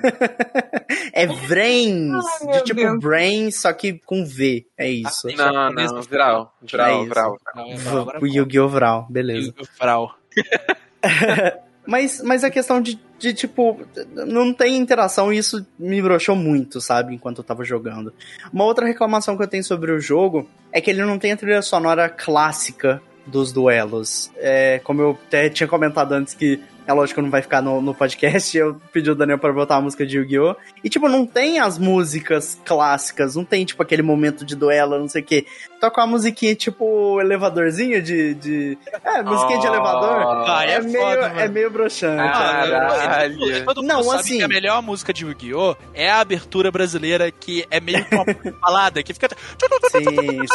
É Vrains,
Ai,
de tipo
Deus.
Brain, só que com V. É isso.
Ah,
não, não,
não
Vral. Vral,
É.
Vral.
Não, é Vral,
o Yu-Gi-Oh! Vral, beleza.
Vral. *laughs*
Mas, mas a questão de, de, tipo, não tem interação e isso me broxou muito, sabe, enquanto eu tava jogando. Uma outra reclamação que eu tenho sobre o jogo é que ele não tem a trilha sonora clássica dos duelos. É, como eu até tinha comentado antes que é lógico que não vai ficar no, no podcast, eu pedi o Daniel pra botar a música de Yu-Gi-Oh! E, tipo, não tem as músicas clássicas, não tem, tipo, aquele momento de duelo, não sei o quê. Toca uma musiquinha, tipo, elevadorzinho de... de... É, musiquinha de
Oh.
elevador.
Ah, é
é, meio,
foda,
é meio broxante.
Ah, Caralho.
todo- mundo
Não,
sabe
assim-
que a melhor música de Yu-Gi-Oh! é a abertura brasileira, que é meio que uma *laughs* balada, que fica.
Sim,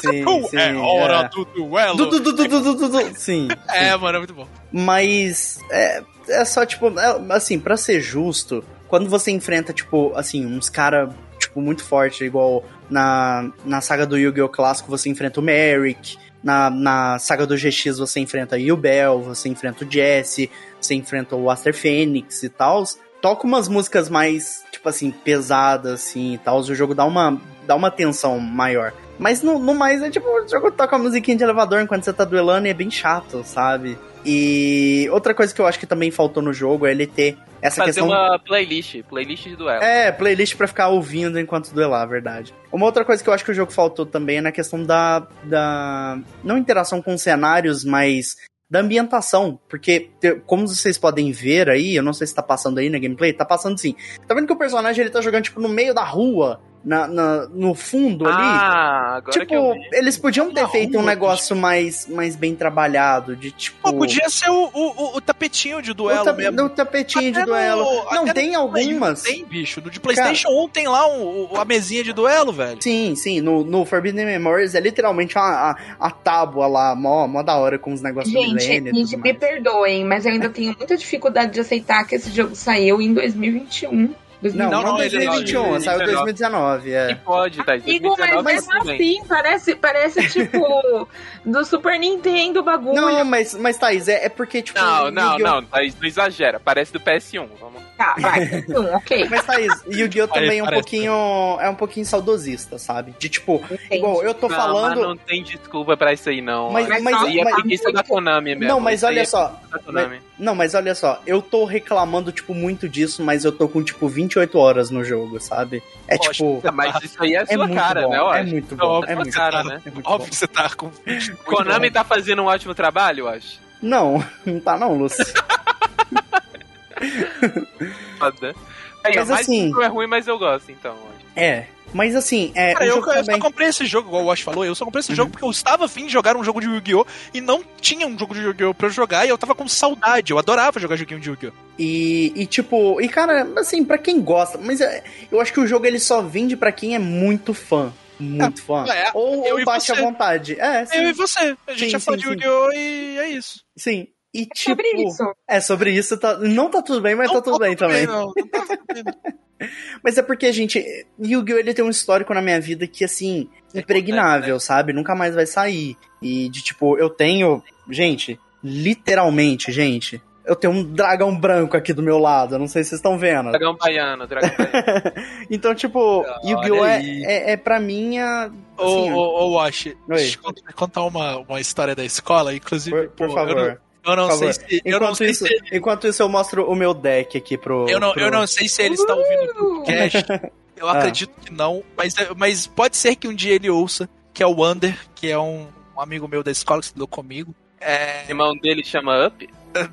sim, *laughs* sim.
é hora
é.
do duelo.
Du, du, du, du, du, du, du, du. Sim.
É, mano, é muito bom.
Mas é, é só, tipo, é, assim, pra ser justo, quando você enfrenta, tipo, assim, uns cara, tipo, muito forte, igual na, na saga do Yu-Gi-Oh! clássico, você enfrenta o Merrick, na, na saga do GX você enfrenta o Yubel, você enfrenta o Jesse, você enfrenta o Aster Fênix e tal. Toca umas músicas mais, tipo assim, pesadas, assim, e tal, o jogo dá uma, dá uma tensão maior. Mas no, no mais é tipo, o jogo toca uma musiquinha de elevador enquanto você tá duelando e é bem chato, sabe? E outra coisa que eu acho que também faltou no jogo é ele ter essa
Fazer
questão.
uma playlist, playlist de duelo.
É, playlist pra ficar ouvindo enquanto duelar, verdade. Uma outra coisa que eu acho que o jogo faltou também é na questão da. da não interação com cenários, mas da ambientação. Porque, como vocês podem ver aí, eu não sei se tá passando aí na gameplay, tá passando sim. Tá vendo que o personagem ele tá jogando, tipo, no meio da rua, na, na- no fundo ali?
Ah, agora que eu
Tipo,
vi.
eles podiam ter
Na
feito um negócio mais, mais bem trabalhado, de tipo.
Pô, podia ser o, o, o- tapetinho de duelo
o, ta-
mesmo.
o tapetinho de
Até no-
duelo.
até
não,
no
tem
um
algumas.
Tem, bicho. No de PlayStation 1 tem lá um- o- a mesinha de duelo, velho.
Sim, sim. No, no Forbidden Memories é literalmente a, a, a tábua lá, mó, mó da hora com os negócios do
Gente,
e
gente, me
mais.
perdoem, mas eu ainda tenho muita dificuldade de aceitar que esse jogo saiu em 2021.
Não,
Não,
não,
não, ele-
2021, saiu
2019.
2019,
Que
é.
pode, tá?
Amigo, mas
2019
mesmo assim, parece, parece tipo *laughs* do Super Nintendo o bagulho.
Não, mas, mas Thaís, é, é porque, tipo.
Não, não, não, Thaís, não exagera. Parece do PS1. Vamos.
Tá, vai, *laughs* ok.
Mas, Thaís, Yu-Gi-Oh! Também é um pouquinho. É um pouquinho saudosista, sabe? De tipo,
Entendi.
igual, eu tô
não,
falando.
mas não tem desculpa pra isso aí, não.
Mas-
Mas,
mas-
aí é
mas-
preguiça da Konami mesmo.
Não, mas
Isso
olha
é
só.
Konami.
Não, mas olha só, eu tô reclamando, tipo, muito disso, mas eu tô com, tipo, 28 horas no jogo, sabe? É
Poxa,
tipo.
Ah, Mas isso aí é
É
sua
muito
cara,
bom,
né? Eu
é muito
É
bom,
óbvio
é
que
muito bom,
cara,
tá-
né?
é muito
Óbvio
bom.
que você tá com. *laughs*
Konami tá fazendo um ótimo trabalho, eu acho.
Não, *laughs* não tá não, Lúcio. *laughs* Mas
mas
assim-
isso é ruim, mas eu gosto, então. eu acho.
É, mas assim, é,
Cara, eu, eu só comprei esse jogo, igual o Wash falou, eu só comprei esse
Uhum.
jogo porque eu estava afim de jogar um jogo de Yu-Gi-Oh! e não tinha um jogo de Yu-Gi-Oh! pra eu jogar e eu tava com saudade, eu adorava jogar joguinho de Yu-Gi-Oh!
E, e, tipo, e cara, assim, pra quem gosta, mas é, eu acho que o jogo ele só vende pra quem é muito fã. Muito fã.
é,
ou ou bate à vontade. É, sim.
Eu e você, a gente
Sim,
é fã
sim,
de. Yu-Gi-Oh! e é isso.
Sim. E
É
tipo.
sobre isso.
É sobre isso, tá, não tá tudo bem, mas
Não
tá tudo bem também.
não, não tá tudo bem, não. *laughs*
Mas é porque, gente, Yu-Gi-Oh! ele tem um histórico na minha vida que, assim,
É
impregnável, sabe? Nunca mais vai sair. E de tipo, eu tenho. Gente, literalmente, gente. Eu tenho um dragão branco aqui do meu lado. Não sei se vocês estão vendo.
Dragão baiano, dragão baiano. *laughs*
Então, tipo,
Olha
Yu-Gi-Oh! É, é, é pra mim a.
Ô,
Assim,
ô, ô, Wash, deixa eu cont- contar uma, uma história da escola, inclusive.
por, por
pô,
favor.
Eu não, não sei se. Eu não
Enquanto,
sei
isso,
se.
enquanto isso, eu mostro o meu deck aqui pro.
Eu não,
pro-
eu não sei se ele está ouvindo o podcast. *laughs* Eu
Ah.
acredito que não, mas, mas pode ser que um dia ele ouça, que é o Wander, que é um, um amigo meu da escola que estudou comigo. É,
O irmão dele chama Up.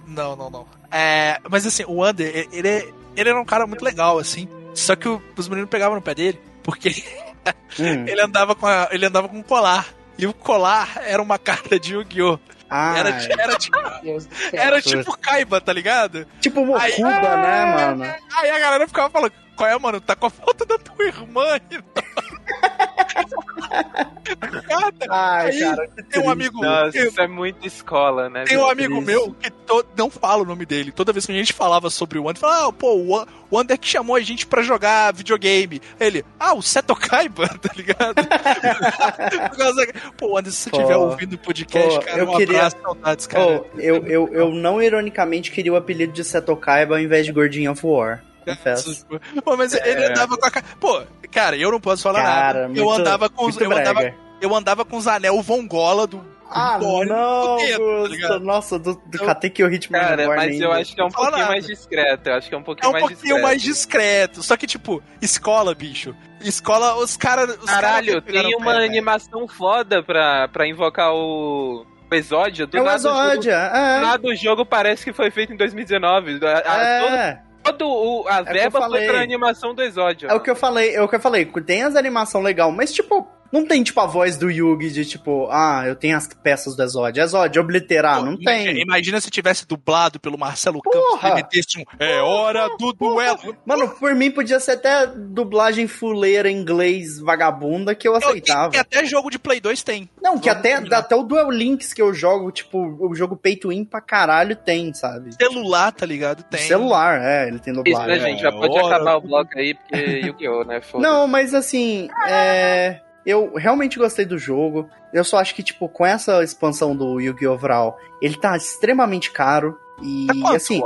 não, não, não. É, mas assim, o Wander, ele, é- ele era um cara muito legal, assim. Só que o- os meninos pegavam no pé dele, porque *laughs*
Hum.
ele andava com a- ele andava com um colar. E o colar era uma *laughs* carta de Yu-Gi-Oh!
Ah,
Era, era, tipo, era tipo Kaiba, tá ligado?
tipo Mokuba,
Aí-
né, mano?
Aí a galera ficava falando, qual é, mano? Tá com a falta da tua irmã. e tal. Cara,
Ai,
Aí,
cara, que
tem um amigo.
Nossa,
tem-
isso é muito escola, né?
Tem um amigo
triste.
meu que to- não fala o nome dele. Toda vez que a gente falava sobre o Wander, falava, ah, pô, o Wan- o Wander que chamou a gente pra jogar videogame. Ele, ah, o Seto Kaiba, *laughs* tá ligado? Por causa que- pô, Wander, se você
Pô,
estiver ouvindo o podcast,
pô,
cara,
eu
um
queria-
abraço, saudades, cara.
Oh, eu, eu, eu não ironicamente queria o apelido de Seto Kaiba ao invés de Gordinho of War. Confesso.
Pô, mas ele
É.
andava com a cara. Pô, cara, eu não posso falar
Cara,
nada. eu
muito-
andava com os. Eu andava, eu andava com os anel vongola do.
Ah,
do Thor
não,
no dedo, tá?
Nossa, do, do
Eu-
Katekyo Hitman
Cara, mas eu
ainda.
acho que é um
Não
pouquinho
nada.
mais discreto. Eu acho que é um
É
pouquinho
um
mais
pouquinho
discreto.
mais discreto. Só que, tipo, escola, bicho. Escola, os caras.
Caralho, tem uma animação foda pra, pra invocar o, o Exódia. Do
É o
nada, jogo-
Exódia,
do
é.
nada o jogo parece que foi feito em 2019. A, a- todo,
É,
todo o, a
eu
verba
falei.
foi pra animação do Exódia.
é o que eu falei, é o que eu falei. Tem as animação legal, mas tipo, não tem tipo a voz do Yugi de tipo, ah, eu tenho as peças do Exódia. Exódia, obliterar,
Pô,
não
imagina,
tem.
Imagina se tivesse dublado pelo Marcelo Campos
Porra!
e metesse um. É hora do duelo.
Mano, por mim podia ser até dublagem fuleira em inglês vagabunda que eu aceitava.
Que até jogo de Play 2 tem.
Não, que até,
combinar.
até o Duel Links que eu jogo, tipo, o jogo pay to win pra caralho tem, sabe?
Celular, tá ligado? Tem.
Celular, é, ele tem
Isso,
dublagem.
né, gente? Já
É,
pode
hora
acabar o
do-
bloco aí, porque Yu-Gi-Oh, né? Foda.
Não, mas assim, é. Eu realmente gostei do jogo. Eu só acho que, tipo, com essa expansão do Yu-Gi-Oh! Overall, ele tá extremamente caro. E,
quanto,
assim,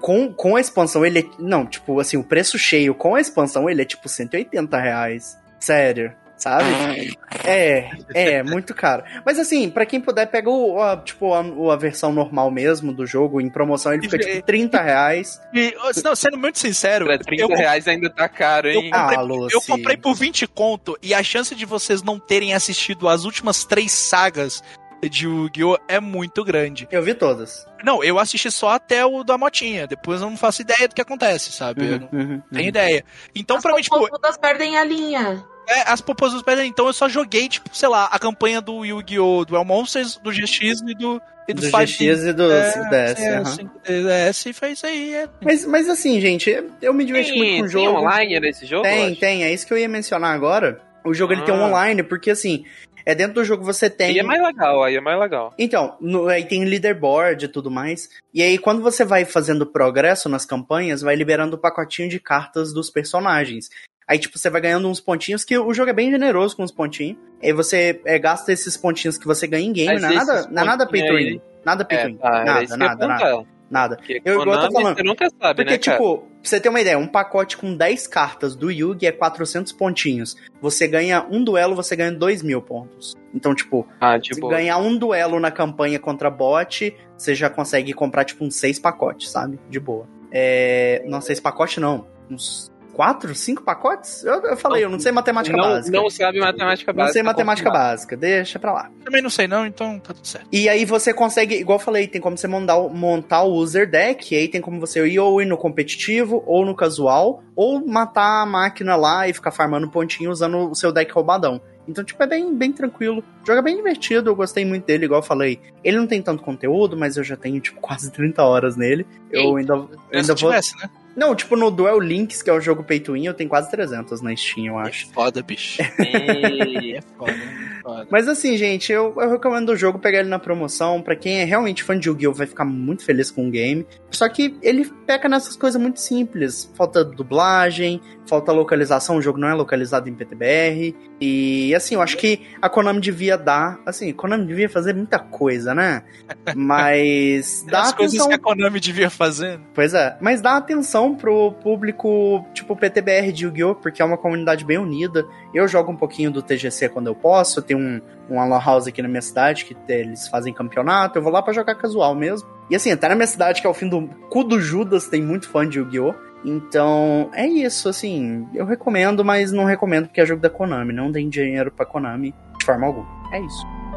com, com a expansão, ele é. Não, tipo, assim, o preço cheio com a expansão, ele é tipo 180 reais. Sério. Sabe? É, é, muito caro. Mas assim, pra quem puder, pega o, a, tipo, a, a versão normal mesmo do jogo, em promoção, ele fica tipo 30 reais.
E, não, sendo muito sincero,
Pra 30
eu,
reais ainda tá caro, hein?
Eu comprei,
Ah, Lucy.
eu comprei por 20 conto e a chance de vocês não terem assistido as últimas três sagas de Yu-Gi-Oh! é muito grande.
Eu vi todas.
Não, eu assisti só até o da motinha. Depois eu não faço ideia do que acontece, sabe? Eu não
Uhum, uhum.
tenho ideia. Então,
As
pra mim, tipo,
popozudas perdem a linha.
É, as propostas pedem. Então eu só joguei, tipo, sei lá, a campanha do Yu-Gi-Oh! do El Monsters, do GX e do. E do,
Do GX e do
é,
5DS.
é,
aham.
5DS e foi isso aí. É.
Mas, mas assim, gente, eu me diverti muito com o
tem
jogo.
online nesse jogo?
Tem, tem, é isso que eu ia mencionar agora. O jogo ele tem um
Ah.
online, porque assim, é dentro do jogo você tem.
Aí é mais legal, aí é mais legal.
Então, no- aí tem leaderboard e tudo mais. E aí, quando você vai fazendo progresso nas campanhas, vai liberando o pacotinho de cartas dos personagens. Aí, tipo, você vai ganhando uns pontinhos, que o jogo é bem generoso com os pontinhos. Aí você é, gasta esses pontinhos que você ganha em game.
Mas
Não é nada, não é nada pay to
pontinhos
win. Nada pay to
É,
win.
tá, era
nada, nada, nada, nada.
Porque
Eu- igual eu tô falando.
Você nunca sabe,
Porque,
né,
tipo, pra você ter uma ideia, um pacote com 10 cartas do Yugi é 400 pontinhos. Você ganha um duelo, você ganha 2 mil pontos. Então, tipo,
Ah,
se
tipo,
ganhar um duelo na campanha contra bot, você já consegue comprar, tipo, uns 6 pacotes, sabe? De boa. É... Não, 6 pacotes não. Uns 4, 5 pacotes? Eu, eu falei, eu não sei matemática
não,
básica.
não sabe matemática básica.
Não sei matemática
confirmado.
básica, deixa pra lá.
Também não sei não, então tá tudo certo.
E aí você consegue, igual eu falei, tem como você montar, o- montar o user deck, e aí tem como você ir ou ir no competitivo, ou no casual, ou matar a máquina lá e ficar farmando pontinho usando o seu deck roubadão. Então, tipo, é bem, bem tranquilo. O jogo é bem divertido, eu gostei muito dele, igual eu falei. Ele não tem tanto conteúdo, mas eu já tenho, tipo, *laughs* quase 30 horas nele. Eu ainda, eu ainda vou...
tivesse, né?
Não, tipo, no Duel Links, que é o jogo win, eu tenho quase 300 na Steam, eu acho. *laughs*
É foda, bicho.
E-
É foda, é foda.
Mas assim, gente, eu, eu recomendo o jogo pegar ele na promoção. Pra quem é realmente fã de Yu-Gi-Oh! vai ficar muito feliz com o game. Só que ele peca nessas coisas muito simples. Falta dublagem, falta localização, o jogo não é localizado em PTBR. E assim, eu acho que a Konami devia dar. Assim, a Konami devia fazer muita coisa, né? *laughs* Mas dá
As coisas
atenção.
que a Konami devia fazer.
Pois é, mas dá atenção pro público, tipo PTBR de Yu-Gi-Oh! porque é uma comunidade bem unida. Eu jogo um pouquinho do TGC quando eu posso, tem um, uma lan house aqui na minha cidade que eles fazem campeonato, eu vou lá pra jogar casual mesmo. E assim, até na minha cidade, que é o fim do cu do Judas, tem muito fã de Yu-Gi-Oh! Então, é isso, assim, eu recomendo, mas não recomendo porque é jogo da Konami, não tem dinheiro pra Konami de forma alguma. É isso.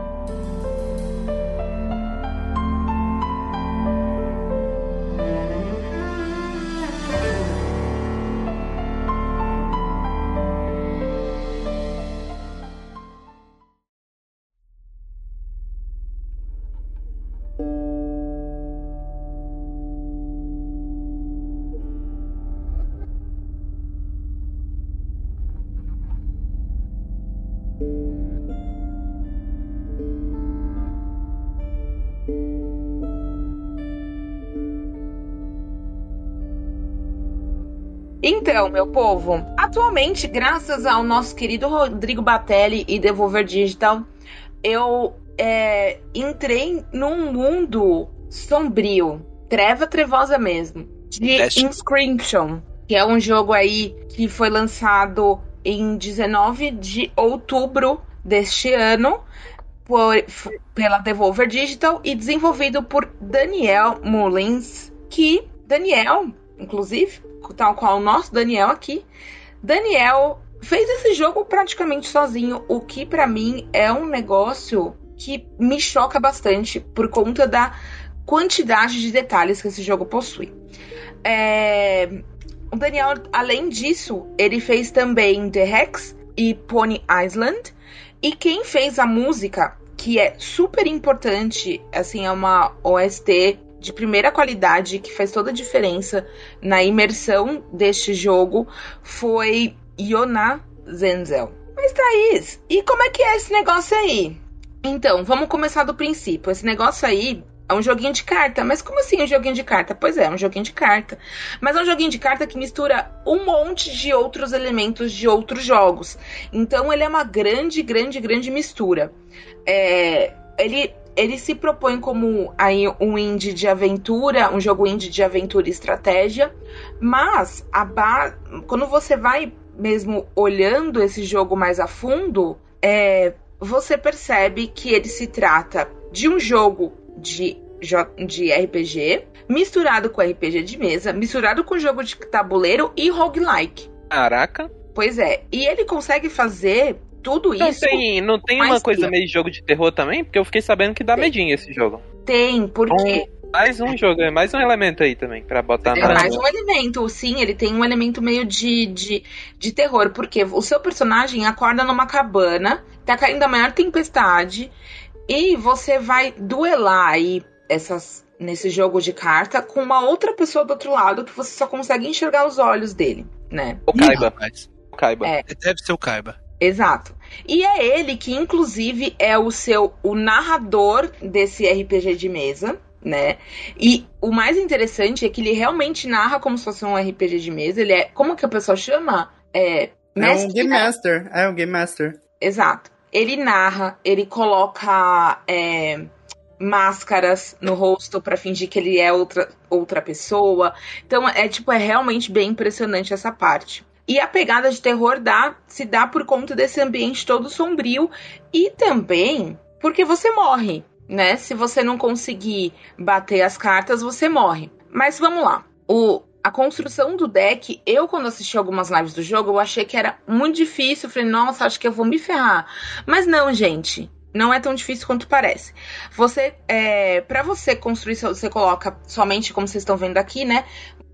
Então, meu povo, atualmente, graças ao nosso querido Rodrigo Batelli e Devolver Digital, eu é, entrei num mundo sombrio, treva trevosa mesmo, de. Inscription, que é um jogo aí que foi lançado em 19 de outubro deste ano por- pela Devolver Digital e desenvolvido por Daniel Mullins, que Daniel, inclusive, tal qual o nosso Daniel aqui, Daniel fez esse jogo praticamente sozinho, o que pra mim é um negócio que me choca bastante por conta da quantidade de detalhes que esse jogo possui. É, O Daniel, além disso, ele fez também The Hex e Pony Island. E quem fez a música, que é super importante, assim, é uma OST de primeira qualidade que faz toda a diferença na imersão deste jogo, foi Yona Zenzel. Mas Thaís, e como é que é esse negócio aí? Então, vamos começar do princípio. Esse negócio aí é um joguinho de carta. Mas como assim um joguinho de carta? Pois é, é um joguinho de carta. Mas é um joguinho de carta que mistura um monte de outros elementos de outros jogos. Então ele é uma grande, grande, grande mistura. É, ele, ele se propõe como aí um indie de aventura, um jogo indie de aventura e estratégia. Mas a ba... quando você vai mesmo olhando esse jogo mais a fundo, é, você percebe que ele se trata de um jogo de, de RPG misturado com RPG de mesa, misturado com jogo de tabuleiro e roguelike.
Caraca.
Pois é, e ele consegue fazer tudo
Não
isso.
tem, não tem uma coisa
que-
meio jogo de terror também? Porque eu fiquei sabendo que dá
Tem.
medinho esse jogo.
Tem, porque
Mais um jogo, é mais um elemento aí também, pra botar
é
na.
mais um elemento. Sim, ele tem um elemento meio de, de, de terror, porque o seu personagem acorda numa cabana, tá caindo a maior tempestade, e você vai duelar aí essas, nesse jogo de carta com uma outra pessoa do outro lado que você só consegue enxergar os olhos dele, né?
O Kaiba.
rapaz.
O Kaiba.
É.
Deve ser o Kaiba.
Exato. E é ele que, inclusive, é o seu o narrador desse RPG de mesa, né? E o mais interessante é que ele realmente narra como se fosse um RPG de mesa. Ele é. Como que o pessoal chama? É.
É um
mestre,
Game
né?
Master. É um Game Master.
Exato. Ele narra, ele coloca é, máscaras no rosto pra fingir que ele é outra, outra pessoa. Então é tipo, é realmente bem impressionante essa parte. E a pegada de terror dá, se dá por conta desse ambiente todo sombrio e também porque você morre, né? Se você não conseguir bater as cartas, você morre. Mas vamos lá. O, a construção do deck, eu quando assisti algumas lives do jogo, eu achei que era muito difícil. Eu falei, nossa, acho que eu vou me ferrar. Mas não, gente. Não é tão difícil quanto parece. Você, é, para você construir, você coloca somente como vocês estão vendo aqui, né?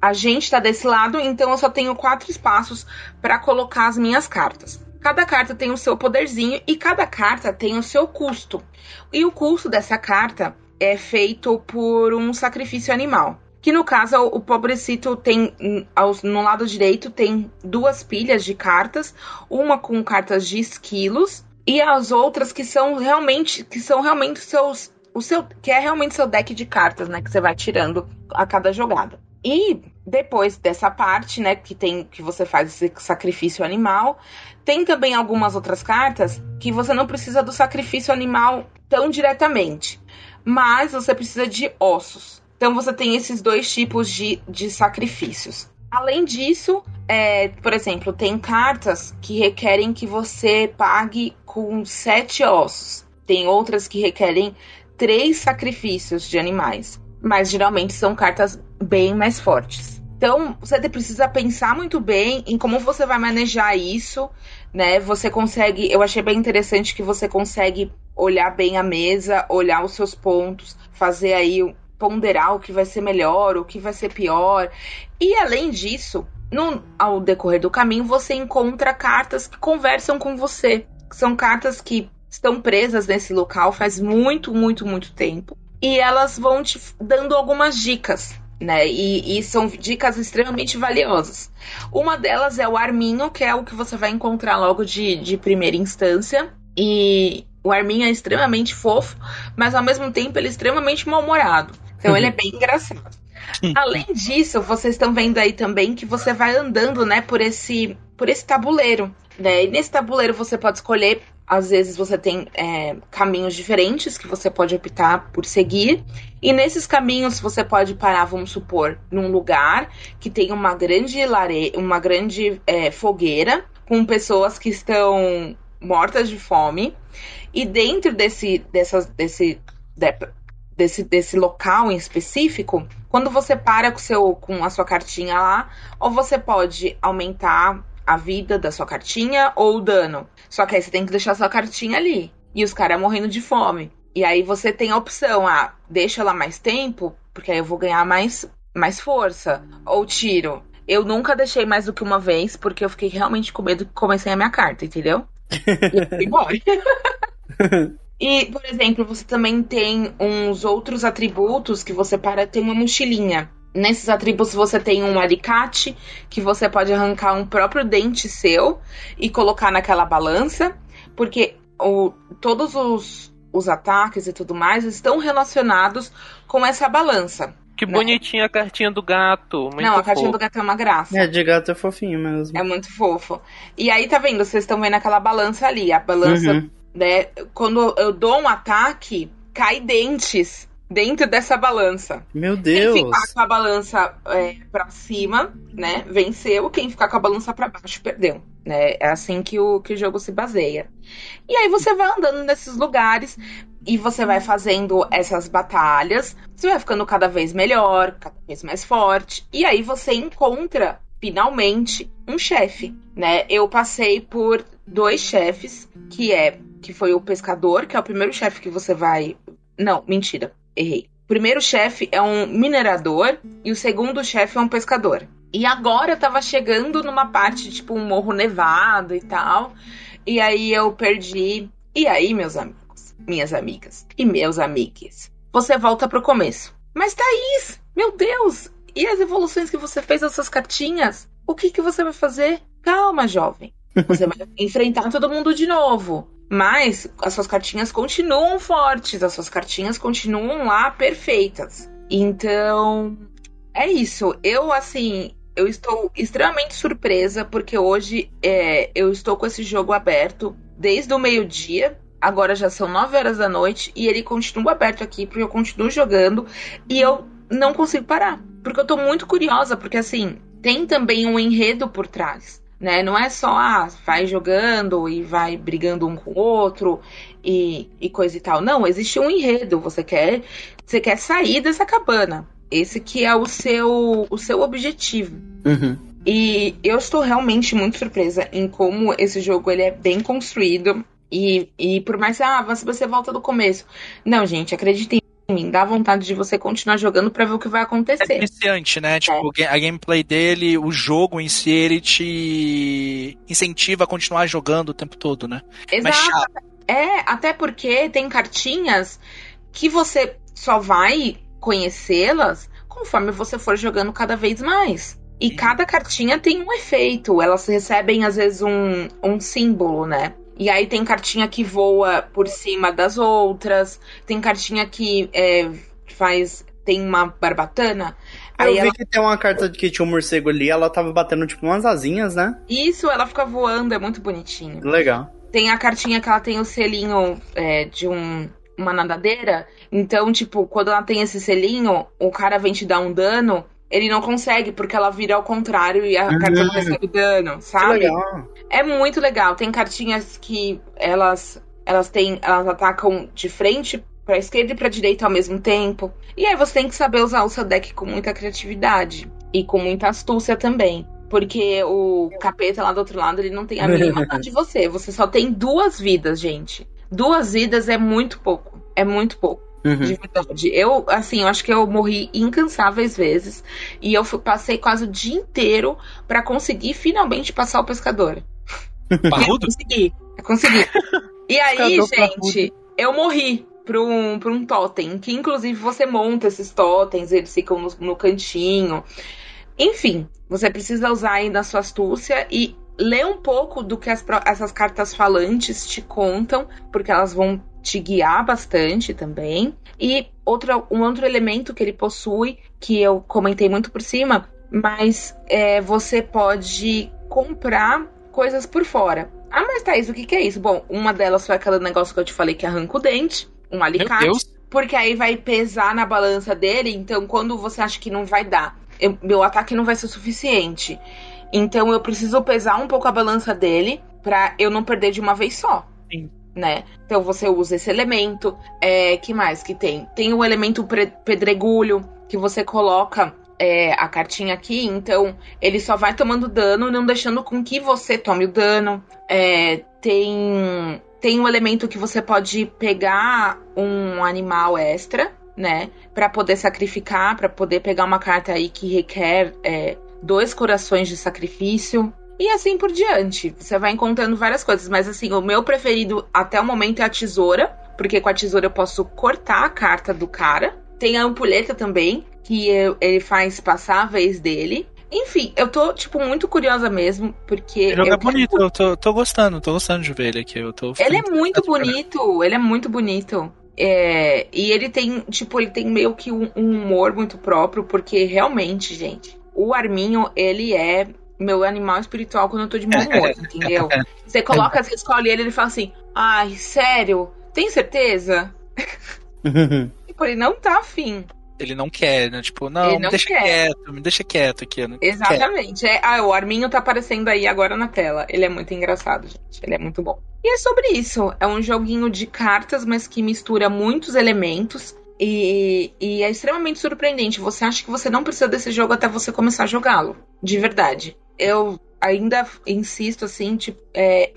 A gente tá desse lado, então eu só tenho quatro espaços para colocar as minhas cartas. Cada carta tem o seu poderzinho e cada carta tem o seu custo. E o custo dessa carta é feito por um sacrifício animal. Que no caso, o pobrecito tem, hum, no lado direito, tem duas pilhas de cartas, uma com cartas de esquilos e as outras que são realmente, que são realmente seus, o seu, que é realmente seu deck de cartas, né, que você vai tirando a cada jogada. E depois dessa parte, né, que tem que você faz esse sacrifício animal, tem também algumas outras cartas que você não precisa do sacrifício animal tão diretamente, mas você precisa de ossos. Então você tem esses dois tipos de, de sacrifícios. Além disso, é, por exemplo, tem cartas que requerem que você pague com sete ossos. Tem outras que requerem três sacrifícios de animais. Mas geralmente são cartas bem mais fortes. Então, você precisa pensar muito bem em como você vai manejar isso, né? Você consegue. Eu achei bem interessante que você consegue olhar bem a mesa, olhar os seus pontos, fazer aí ponderar o que vai ser melhor, o que vai ser pior. E além disso, no, ao decorrer do caminho, você encontra cartas que conversam com você. São cartas que estão presas nesse local faz muito, muito, muito tempo. E elas vão te dando algumas dicas, né? E, e são dicas extremamente valiosas. Uma delas é o arminho, que é o que você vai encontrar logo de, de primeira instância. E o arminho é extremamente fofo, mas ao mesmo tempo ele é extremamente mal-humorado. Então ele é bem engraçado. Além disso, vocês estão vendo aí também que você vai andando, né, por esse, por esse tabuleiro. Né? E nesse tabuleiro você pode escolher, às vezes você tem é, caminhos diferentes que você pode optar por seguir. E nesses caminhos você pode parar, vamos supor, num lugar que tem uma grande lare... uma grande é, fogueira com pessoas que estão mortas de fome. E dentro desse, dessas, desse, de- desse, desse local em específico, quando você para com, seu, com a sua cartinha lá, ou você pode aumentar a vida da sua cartinha ou o dano. Só que aí você tem que deixar sua cartinha ali. E os caras morrendo de fome. E aí você tem a opção, ah, deixa ela mais tempo, porque aí eu vou ganhar mais, mais força. Ou tiro. Eu nunca deixei mais do que uma vez, porque eu fiquei realmente com medo que comecei a minha carta, entendeu? E eu fui embora. *laughs* E, por exemplo, você também tem uns outros atributos que você para tem uma mochilinha. Nesses atributos você tem um alicate que você pode arrancar um próprio dente seu e colocar naquela balança, porque o, todos os, os ataques e tudo mais estão relacionados com essa balança.
Que
Né?
bonitinha a cartinha do gato. Muito
Não, a cartinha
fofo.
do gato é uma graça.
É, de gato é fofinho mesmo.
É muito fofo. E aí, tá vendo? Vocês estão vendo aquela balança ali. A balança,
Uhum.
né? Quando eu dou um ataque, cai dentes dentro dessa balança.
Meu
Quem
Deus.
ficar com a balança é, pra cima, né? Venceu. Quem ficar com a balança pra baixo, perdeu. Né? É assim que o, que o jogo se baseia. E aí você vai andando nesses lugares e você vai fazendo essas batalhas. Você vai ficando cada vez melhor, cada vez mais forte. E aí você encontra, finalmente, um chefe. Né? Eu passei por dois chefes, que é que foi o pescador, que é o primeiro chefe que você vai. Não, mentira, errei. O primeiro chefe é um minerador e o segundo chefe é um pescador. E agora eu tava chegando numa parte, tipo, um morro nevado e tal. E aí eu perdi. E aí, meus amigos, minhas amigas e meus amigos, você volta pro começo. Mas Thaís, meu Deus! E as evoluções que você fez das suas cartinhas? O que, que você vai fazer? Calma, jovem. Você vai enfrentar todo mundo de novo. Mas as suas cartinhas continuam fortes, as suas cartinhas continuam lá perfeitas. Então, é isso. Eu, assim, eu estou extremamente surpresa porque hoje é, eu estou com esse jogo aberto desde o meio-dia. Agora já são 9 horas da noite e ele continua aberto aqui porque eu continuo jogando e eu não consigo parar. Porque eu tô muito curiosa, porque assim, tem também um enredo por trás. Né? Não é só, ah, vai jogando e vai brigando um com o outro e, e coisa e tal. Não, existe um enredo. Você quer, você quer sair dessa cabana. Esse que é o seu, o seu objetivo.
Uhum.
E eu estou realmente muito surpresa em como esse jogo ele é bem construído. E, e por mais que ah, você você volta do começo. Não, gente, acreditem em mim, dá vontade de você continuar jogando pra ver o que vai
É
acontecer.
viciante, né? Tipo, a gameplay dele, o jogo em si, ele te incentiva a continuar jogando o tempo todo, né? Mas
Exato. É, até porque tem cartinhas que você só vai conhecê-las conforme você for jogando cada vez mais. E cada cartinha tem um efeito. Elas recebem, às vezes, um, um símbolo, né? E aí tem cartinha que voa por cima das outras. Tem cartinha que é, faz. Tem uma barbatana.
Eu
Aí
vi
ela,
que tem uma carta de que tinha um morcego ali, ela tava batendo tipo umas asinhas, né?
isso, ela fica voando, é muito bonitinho.
Legal.
Tem a cartinha que ela tem o selinho é, de um, uma nadadeira. Então, tipo, quando ela tem esse selinho, o cara vem te dar um dano, ele não consegue, porque ela vira ao contrário e a
Uhum.
carta não recebe dano,
Que
sabe?
legal.
É muito legal. Tem cartinhas que elas elas têm elas atacam de frente pra esquerda e pra direita ao mesmo tempo. E aí você tem que saber usar o seu deck com muita criatividade e com muita astúcia também. Porque o capeta lá do outro lado, ele não tem a mínima *laughs* de você. Você só tem duas vidas, gente. Duas vidas é muito pouco. É muito pouco.
Uhum.
De verdade. Eu, assim, eu acho que eu morri incansáveis vezes. E eu passei quase o dia inteiro pra conseguir finalmente passar o pescador. *laughs*
Parrudo?
Consegui. Eu consegui. E *laughs* aí, gente, eu morri pra um, pra um totem. Que inclusive você monta esses totens, eles ficam no, no cantinho. Enfim, você precisa usar aí na sua astúcia e ler um pouco do que as essas cartas falantes te contam, porque elas vão te guiar bastante também. E outra, um outro elemento que ele possui, que eu comentei muito por cima, mas é, você pode comprar coisas por fora. Ah, mas Thaís, o que, que é isso? Bom, uma delas foi aquele negócio que eu te falei que arranca o dente, um alicate. Porque aí vai pesar na balança dele, então quando você acha que não vai dar, eu- meu ataque não vai ser suficiente. Então eu preciso pesar um pouco a balança dele pra eu não perder de uma vez só.
Sim.
Né? Então você usa esse elemento. É, que mais que tem? Tem o elemento pedregulho, que você coloca é, a cartinha aqui, então ele só vai tomando dano, não deixando com que você tome o dano. É, tem, tem um elemento que você pode pegar um animal extra, né? Pra poder sacrificar, pra poder pegar uma carta aí que requer é, dois corações de sacrifício. E assim por diante. Você vai encontrando várias coisas. Mas assim, o meu preferido até o momento é a tesoura. Porque com a tesoura eu posso cortar a carta do cara. Tem a ampulheta também, que eu- ele faz passar a vez dele. Enfim, eu tô, tipo, muito curiosa mesmo, porque. Eu
é
quero-
bonito, eu tô, tô gostando, tô gostando de ver ele aqui. Eu tô
Ele é muito bonito, ele é muito bonito. É, e ele tem, tipo, ele tem meio que um, um humor muito próprio, porque realmente, gente, o Arminho, ele é meu animal espiritual quando eu tô de mau humor, *laughs* entendeu? Você coloca, você escolhe ele, ele fala assim, ai, sério, tem certeza? *laughs* Tipo, ele não tá afim.
Ele não quer, né? Tipo, não,
Ele
me
não
deixa
quer.
quieto, me deixa quieto aqui. Não quero.
Exatamente. É, ah, o Arminho tá aparecendo aí agora na tela. Ele é muito engraçado, gente. Ele é muito bom. E é sobre isso. É um joguinho de cartas, mas que mistura muitos elementos. E, e é extremamente surpreendente. Você acha que você não precisa desse jogo até você começar a jogá-lo. De verdade. Eu ainda insisto, assim, tipo, é,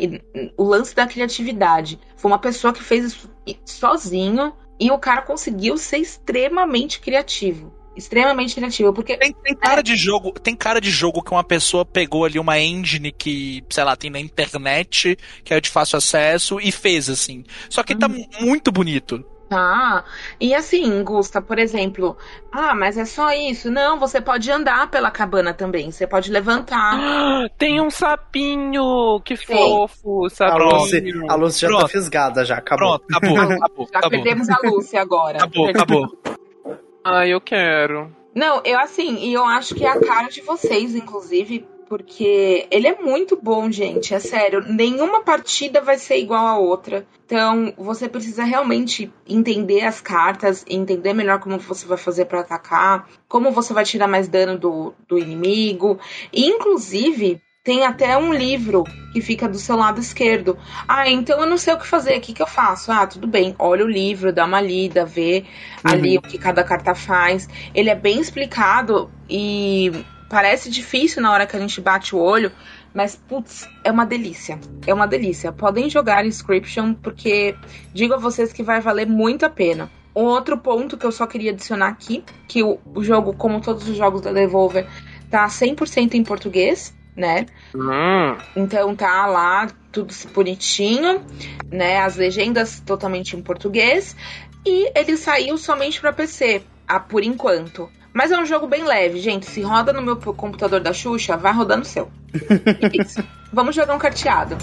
o lance da criatividade. Foi uma pessoa que fez isso sozinho. E o cara conseguiu ser extremamente criativo. Extremamente criativo. Porque
Tem, tem cara de jogo, tem cara de jogo que uma pessoa pegou ali uma engine que, sei lá, tem na internet, que é de fácil acesso e fez assim. Só que tá muito bonito.
Tá. E assim, Gusta, por exemplo, ah, mas é só isso. Não, você pode andar pela cabana também. Você pode levantar. *gasps*
Tem um sapinho! Que
Tem.
fofo!
A
Sapinho.
Lucy, a Lucy já tá
Pronto.
fisgada, já acabou.
Pronto, acabou, *laughs* acabou,
Já
acabou.
perdemos a Lúcia agora.
Acabou, acabou. *laughs*
Ai, eu quero.
Não, eu assim, e eu acho que é a cara de vocês, inclusive, porque ele é muito bom, gente. É sério. Nenhuma partida vai ser igual a outra. Então, você precisa realmente entender as cartas, entender melhor como você vai fazer pra atacar, como você vai tirar mais dano do, do inimigo. E, inclusive, tem até um livro que fica do seu lado esquerdo. Ah, então eu não sei o que fazer. O que, que eu faço? Ah, tudo bem. Olha o livro, dá uma lida, vê ali o que cada carta faz. Ele é bem explicado e parece difícil na hora que a gente bate o olho, mas putz, é uma delícia. É uma delícia. Podem jogar Inscription porque digo a vocês que vai valer muito a pena. Um outro ponto que eu só queria adicionar aqui, que o, o jogo, como todos os jogos da Devolver, tá 100% em português, né?
Hum,
Então tá lá tudo bonitinho, né? As legendas totalmente em português. E ele saiu somente para PC, ah, por enquanto. Mas é um jogo bem leve, gente. Se roda no meu computador da Xuxa, vai rodar no seu. *laughs* Isso. Vamos jogar um carteado.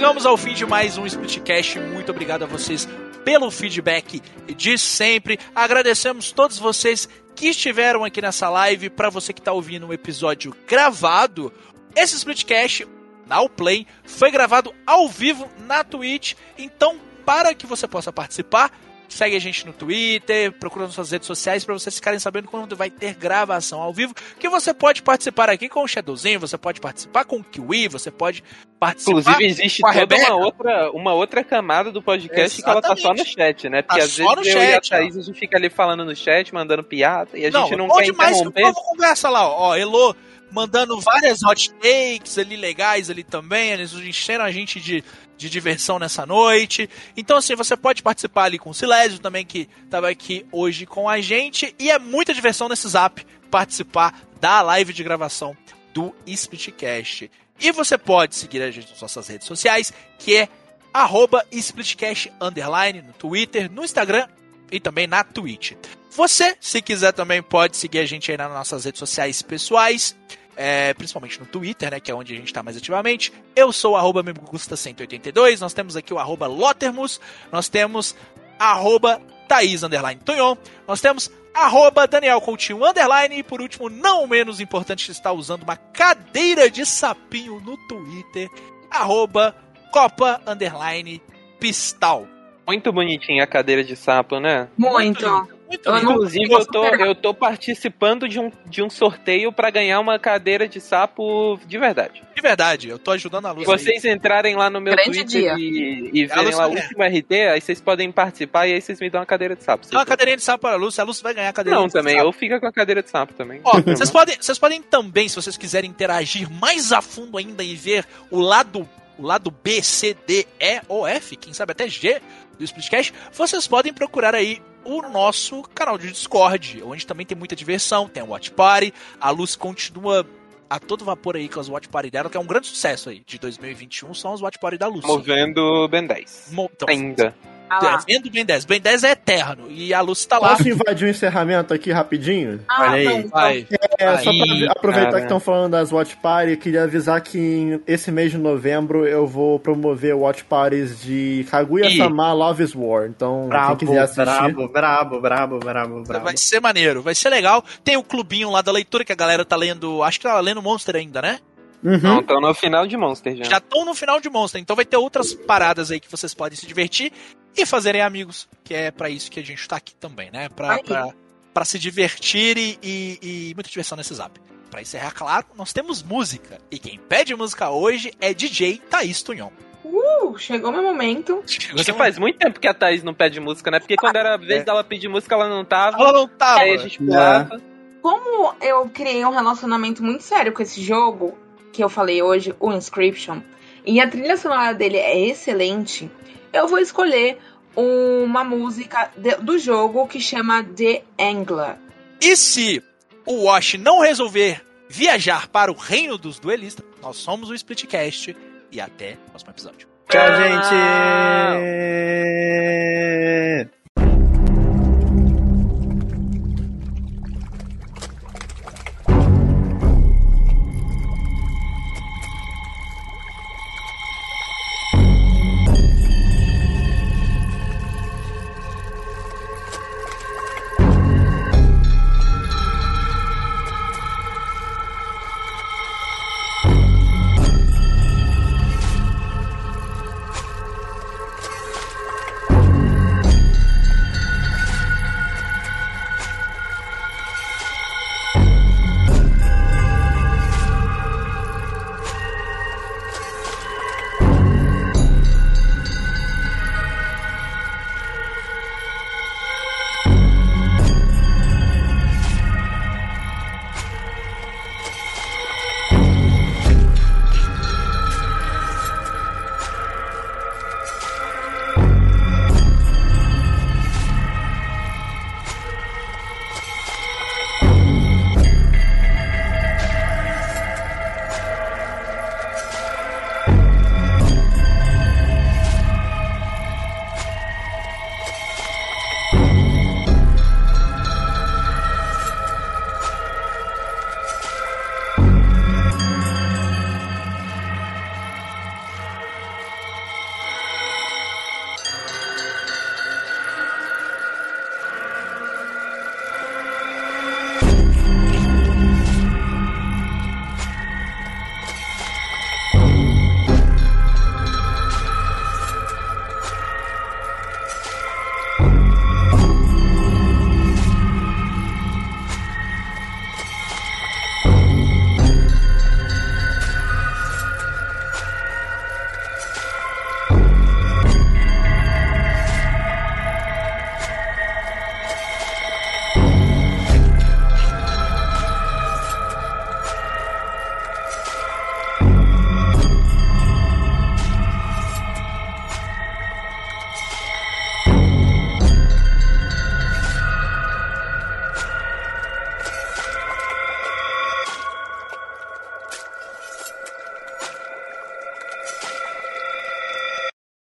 Chegamos ao fim de mais um Splitcast. Muito obrigado a vocês pelo feedback de sempre. Agradecemos todos vocês que estiveram aqui nessa live. Para você que está ouvindo um episódio gravado, esse Splitcast na Play foi gravado ao vivo na Twitch. Então, para que você possa participar, Segue a gente no Twitter, procura nas suas redes sociais para vocês ficarem sabendo quando vai ter gravação ao vivo. Que você pode participar aqui com o Shadowzinho, você pode participar com o Kiwi, você pode participar.
Inclusive, existe toda
Rebeca.
uma outra, uma outra camada do podcast que ela tá só no chat, né? Porque
Tá
às
só
vezes
no
eu e a
chat.
Thaís a gente fica ali falando no chat, mandando piada, e a
Não,
gente não
bom
quer
demais
interromper.
povo conversa lá, ó. Elo mandando várias hot takes ali legais ali também. Eles encheram a gente de, de diversão nessa noite. Então, assim, você pode participar ali com o Silésio também, que tava aqui hoje com a gente. E é muita diversão nesse zap participar da live de gravação do Splitcast. E você pode seguir a gente nas nossas redes sociais, que é arroba Splitcast underline no Twitter, no Instagram e também na Twitch. Você, se quiser também, pode seguir a gente aí nas nossas redes sociais pessoais, é, principalmente no Twitter, né, que é onde a gente está mais ativamente. Eu sou o arroba Gusta182, nós temos aqui o arroba Lotermus, nós temos arroba Thaís underline Tonhon, nós temos arroba Daniel Coutinho underline e por último, não menos importante, está usando uma cadeira de sapinho no Twitter, arroba Copa underline Pistal.
Muito bonitinha a cadeira de sapo, né?
Muito.
Muito
Não-
Inclusive, eu tô, eu tô participando de um, de um sorteio pra ganhar uma cadeira de sapo de verdade.
De verdade, eu tô ajudando a
Se
Luz. aí.
vocês entrarem lá no meu
Grande
Twitter
dia.
e, e
A
verem
Luz
lá o último RT, aí vocês podem participar e aí vocês me dão uma cadeira de sapo.
Dá uma cadeirinha de sapo para a Lúcia, a Lúcia vai ganhar a cadeira
Não,
de
também,
sapo.
eu fico com a cadeira de sapo também.
Ó, *laughs* vocês podem, vocês podem também, se vocês quiserem interagir mais a fundo ainda e ver o lado, o lado B, C, D, E ou F, quem sabe até G do Splitcast, vocês podem procurar aí o nosso canal de Discord, onde também tem muita diversão, tem a Watch Party, a Luz continua a todo vapor aí com as Watch Party dela, que é um grande sucesso aí de 2021, são as Watch Party da Luz.
Movendo Ben 10.
Mo- então,
Ainda.
Ah
vendo o Ben 10. Ben 10 é eterno. E a Luz tá lá.
Posso invadir o encerramento aqui rapidinho?
Ah,
Olha aí.
Vai.
É, só pra aproveitar
cara.
que estão falando das Watch Party, queria avisar que esse mês de novembro eu vou promover Watch Parties de Kaguya-sama Love is War. Então,
Brabo,
quem quiser assistir.
brabo, brabo, brabo, brabo, brabo.
Vai ser maneiro, vai ser legal. Tem o clubinho lá da leitura que a galera tá lendo. Acho que tá lendo Monster ainda, né?
Uhum.
Não, estão no final de Monster já.
Já estão no final de Monster, então vai ter outras paradas aí que vocês podem se divertir e fazerem amigos, que é pra isso que a gente tá aqui também, né? Pra,
Aí.
pra, pra se divertir e, e- e muita diversão nesse zap. Pra encerrar, claro, nós temos música. E quem pede música hoje é DJ Thaís Tunhon.
Uh, chegou meu momento.
Porque faz muito tempo que a Thaís não pede música, né? Porque quando era a vez dela pedir música, ela não tava.
Ela não tava.
Aí a gente pulava.
Como eu criei um relacionamento muito sério com esse jogo, que eu falei hoje, o Inscription, e a trilha sonora dele é excelente, eu vou escolher uma música de- do jogo que chama The Angler.
E se o Wash não resolver viajar para o reino dos duelistas, nós somos o Splitcast. E até o próximo episódio.
Tchau, gente!